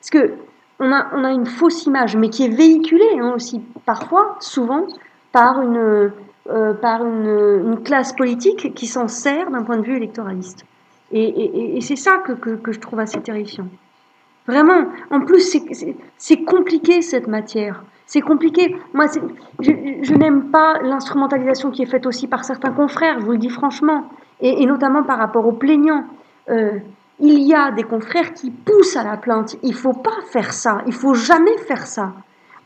Parce que on a, on a une fausse image, mais qui est véhiculée hein, aussi parfois, souvent, par une, euh, par une, classe politique qui s'en sert d'un point de vue électoraliste. Et, c'est ça que, que, je trouve assez terrifiant. Vraiment, en plus, c'est compliqué cette matière. C'est compliqué. Moi, je, je n'aime pas l'instrumentalisation qui est faite aussi par certains confrères, je vous le dis franchement, et, notamment par rapport aux plaignants. Euh, il y a des confrères qui poussent à la plainte. Il faut pas faire ça. Il faut jamais faire ça.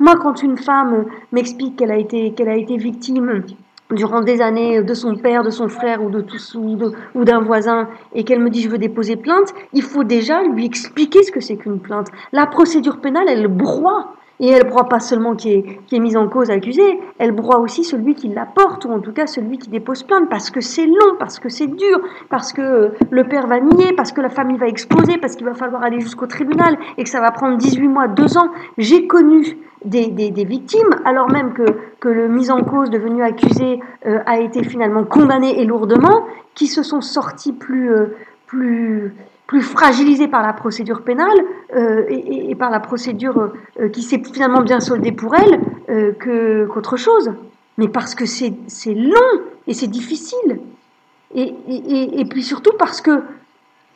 Moi, quand une femme m'explique qu'elle a été, qu'elle a été victime durant des années de son père, de son frère ou de tous ou d'un voisin et qu'elle me dit je veux déposer plainte, il faut déjà lui expliquer ce que c'est qu'une plainte. La procédure pénale, elle broie et elle broie pas seulement qui est, qui est mise en cause, accusé, elle broie aussi celui qui la porte, ou en tout cas celui qui dépose plainte, parce que c'est long, parce que c'est dur, parce que le père va nier, parce que la famille va exploser, parce qu'il va falloir aller jusqu'au tribunal, et que ça va prendre 18 mois, 2 ans. J'ai connu des, des, des, victimes, alors même que, que le mis en cause devenu accusé euh, a été finalement condamné et lourdement, qui se sont sortis plus, euh, plus, plus fragilisé par la procédure pénale euh, et, par la procédure euh, qui s'est finalement bien soldée pour elle euh, qu'autre chose. Mais parce que c'est, long et c'est difficile. Et, et, puis surtout parce que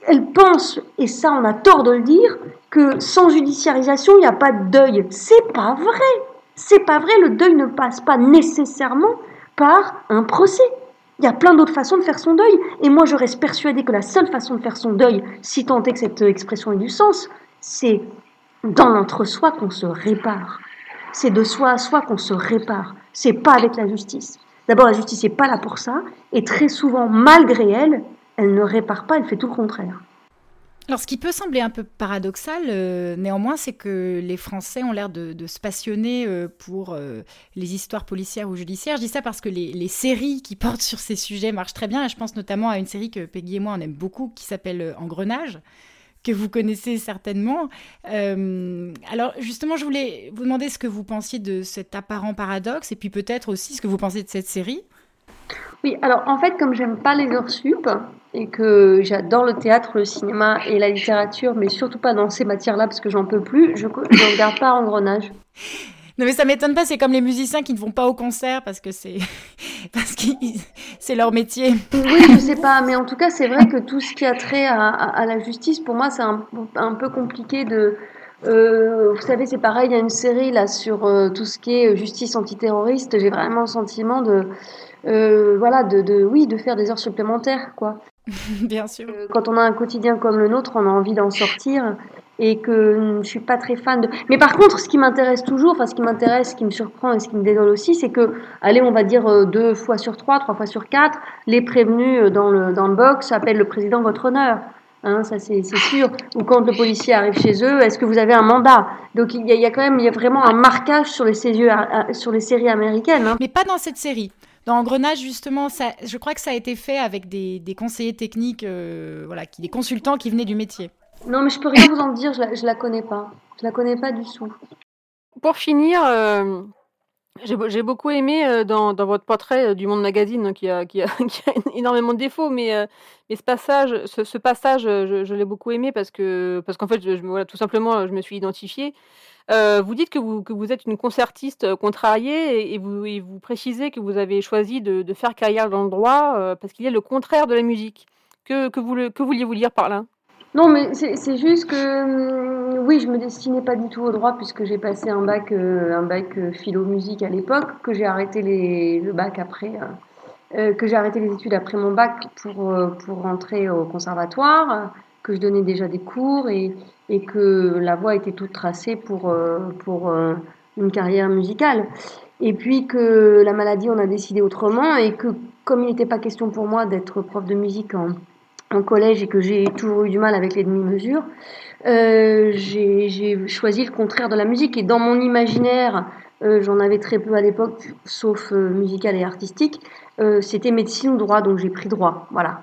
elle pense, et ça on a tort de le dire, que sans judiciarisation il n'y a pas de deuil. C'est pas vrai. C'est pas vrai. Le deuil ne passe pas nécessairement par un procès. Il y a plein d'autres façons de faire son deuil. Et moi, je reste persuadée que la seule façon de faire son deuil, si tant est que cette expression ait du sens, c'est dans l'entre-soi qu'on se répare. C'est de soi à soi qu'on se répare. C'est pas avec la justice. D'abord, la justice n'est pas là pour ça. Et très souvent, malgré elle, elle ne répare pas, elle fait tout le contraire. Alors, ce qui peut sembler un peu paradoxal, euh, néanmoins, c'est que les Français ont l'air de, se passionner euh, pour euh, les histoires policières ou judiciaires. Je dis ça parce que les, séries qui portent sur ces sujets marchent très bien. je pense notamment à une série que Peggy et moi on aime beaucoup, qui s'appelle Engrenage, que vous connaissez certainement. alors, justement, je voulais vous demander ce que vous pensiez de cet apparent paradoxe, et puis peut-être aussi ce que vous pensez de cette série. Oui, alors en fait, comme j'aime pas les heures sup et que j'adore le théâtre, le cinéma et la littérature, mais surtout pas dans ces matières-là parce que j'en peux plus, je ne regarde pas Engrenage. Non mais ça m'étonne pas, c'est comme les musiciens qui ne vont pas au concert parce que c'est parce que c'est leur métier. Oui, je sais pas, mais en tout cas, c'est vrai que tout ce qui a trait à, la justice, pour moi, c'est un, peu compliqué de. Euh, vous savez, c'est pareil, il y a une série là sur euh, tout ce qui est justice antiterroriste. J'ai vraiment le sentiment de, euh, voilà, de, de, oui, de faire des heures supplémentaires, quoi. Bien sûr. Quand on a un quotidien comme le nôtre, on a envie d'en sortir et que je suis pas très fan de. Mais par contre, ce qui m'intéresse toujours, enfin ce qui m'intéresse, ce qui me surprend et ce qui me désole aussi, c'est que, allez, on va dire euh, deux fois sur trois, trois fois sur quatre, les prévenus euh, dans le dans le box appellent le président votre honneur. Hein, ça c'est sûr. Ou quand le policier arrive chez eux, est-ce que vous avez un mandat? Donc il y, a, il y, a, quand même, il y a vraiment un marquage sur les, sur les séries américaines. Hein. Mais pas dans cette série. Dans Engrenage, justement, ça, je crois que ça a été fait avec des, des conseillers techniques, euh, voilà, qui, des consultants qui venaient du métier. Non, mais je peux rien vous en dire, je la, la connais pas. Je la connais pas du tout. Pour finir, euh, j'ai beaucoup aimé euh, dans, dans, votre portrait du Monde Magazine, qui, a, qui, a, énormément de défauts, mais, mais ce passage, ce, passage je, l'ai beaucoup aimé parce que parce qu'en fait, je, voilà, tout simplement, je me suis identifiée. Euh, vous dites que vous, êtes une concertiste euh, contrariée et, vous, précisez que vous avez choisi de, faire carrière dans le droit euh, parce qu'il y a le contraire de la musique. Que, que, vous, que vouliez-vous dire par là? Non, mais c'est juste que hum, oui, je me destinais pas du tout au droit puisque j'ai passé un bac, un bac philo-musique à l'époque, que j'ai arrêté les, le bac après. que j'ai arrêté les études après mon bac pour, pour rentrer au conservatoire, que je donnais déjà des cours et, et que la voie était toute tracée pour, euh, pour euh, une carrière musicale. Et puis que la maladie, on a décidé autrement et que comme il n'était pas question pour moi d'être prof de musique en, en collège et que j'ai toujours eu du mal avec les demi-mesures, euh, j'ai choisi le contraire de la musique. Et dans mon imaginaire, euh, j'en avais très peu à l'époque, sauf euh, musical et artistique, euh, c'était médecine ou droit, donc j'ai pris droit. Voilà.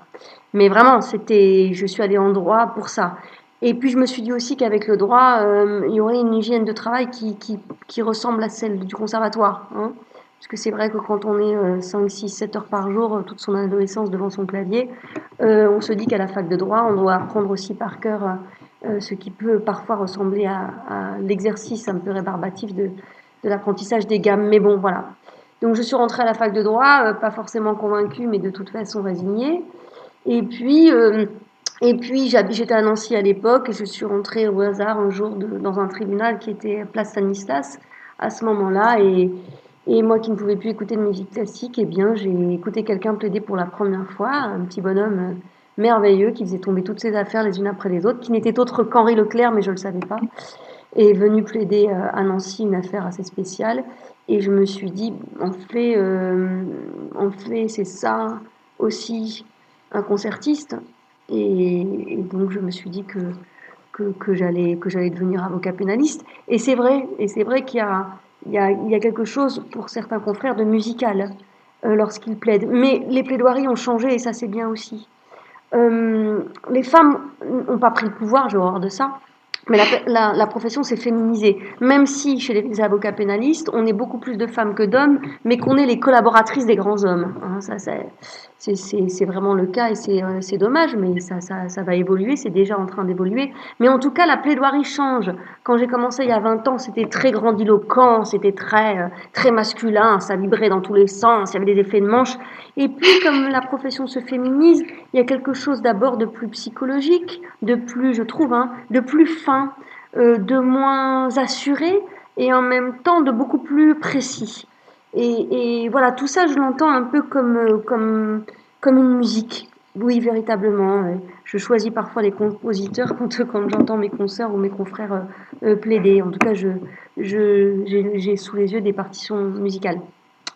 Mais vraiment, c'était, je suis allée en droit pour ça. Et puis je me suis dit aussi qu'avec le droit, euh, il y aurait une hygiène de travail qui, qui, qui ressemble à celle du conservatoire. Hein. Parce que c'est vrai que quand on est 5, 6, 7 heures par jour, toute son adolescence devant son clavier, on se dit qu'à la fac de droit, on doit apprendre aussi par cœur ce qui peut parfois ressembler à l'exercice un peu rébarbatif de, de l'apprentissage des gammes. Mais bon, voilà. Donc je suis rentrée à la fac de droit, pas forcément convaincue, mais de toute façon résignée. Et puis, et puis j'étais à Nancy à l'époque et je suis rentrée au hasard un jour dans un tribunal qui était place Stanislas à ce moment-là. Et, et moi qui ne pouvais plus écouter de musique classique, eh bien j'ai écouté quelqu'un plaider pour la première fois, un petit bonhomme euh, merveilleux qui faisait tomber toutes ses affaires les unes après les autres, qui n'était autre qu'Henri Leclerc, mais je ne le savais pas, est venu plaider euh, à Nancy une affaire assez spéciale. Et je me suis dit, en fait, euh, fait c'est ça aussi un concertiste. Et, donc je me suis dit que, que, que j'allais devenir avocat pénaliste. Et c'est vrai, et c'est vrai qu'il y a, il y, a, il y a quelque chose pour certains confrères de musical euh, lorsqu'ils plaident. Mais les plaidoiries ont changé et ça c'est bien aussi. Euh, les femmes n'ont pas pris le pouvoir, j'ai horreur de ça. Mais la, profession s'est féminisée. Même si chez les avocats pénalistes, on est beaucoup plus de femmes que d'hommes, mais qu'on est les collaboratrices des grands hommes. Hein, c'est vraiment le cas et euh, c'est dommage, mais ça va évoluer, c'est déjà en train d'évoluer. Mais en tout cas, la plaidoirie change. Quand j'ai commencé il y a 20 ans, c'était très grandiloquent, c'était très, euh, très masculin, ça vibrait dans tous les sens, il y avait des effets de manche. Et puis, comme la profession se féminise, il y a quelque chose d'abord de plus psychologique, de plus, je trouve, hein, de plus fin, euh, de moins assuré et en même temps de beaucoup plus précis. Et, voilà, tout ça, je l'entends un peu comme, euh, comme, comme une musique. Oui, véritablement. Je choisis parfois les compositeurs quand, quand j'entends mes consoeurs ou mes confrères euh, plaider. En tout cas, je, j'ai sous les yeux des partitions musicales.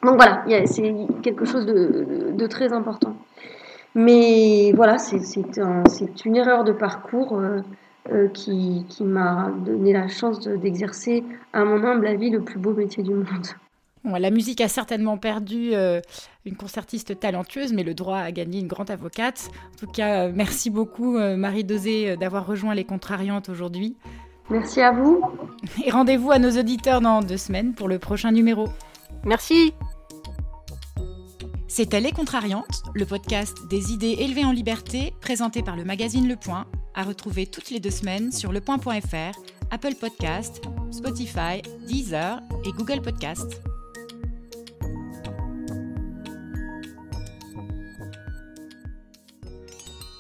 Donc voilà, c'est quelque chose de, très important. Mais voilà, c'est une erreur de parcours euh, euh, qui, m'a donné la chance d'exercer, à mon humble avis, le plus beau métier du monde. La musique a certainement perdu euh, une concertiste talentueuse, mais le droit a gagné une grande avocate. En tout cas, merci beaucoup Marie Dosé d'avoir rejoint les Contrariantes aujourd'hui. Merci à vous. Et rendez-vous à nos auditeurs dans deux semaines pour le prochain numéro. Merci. C'était Les Contrariantes, le podcast des idées élevées en liberté présenté par le magazine Le Point, à retrouver toutes les deux semaines sur lepoint.fr, Apple Podcast, Spotify, Deezer et Google Podcast.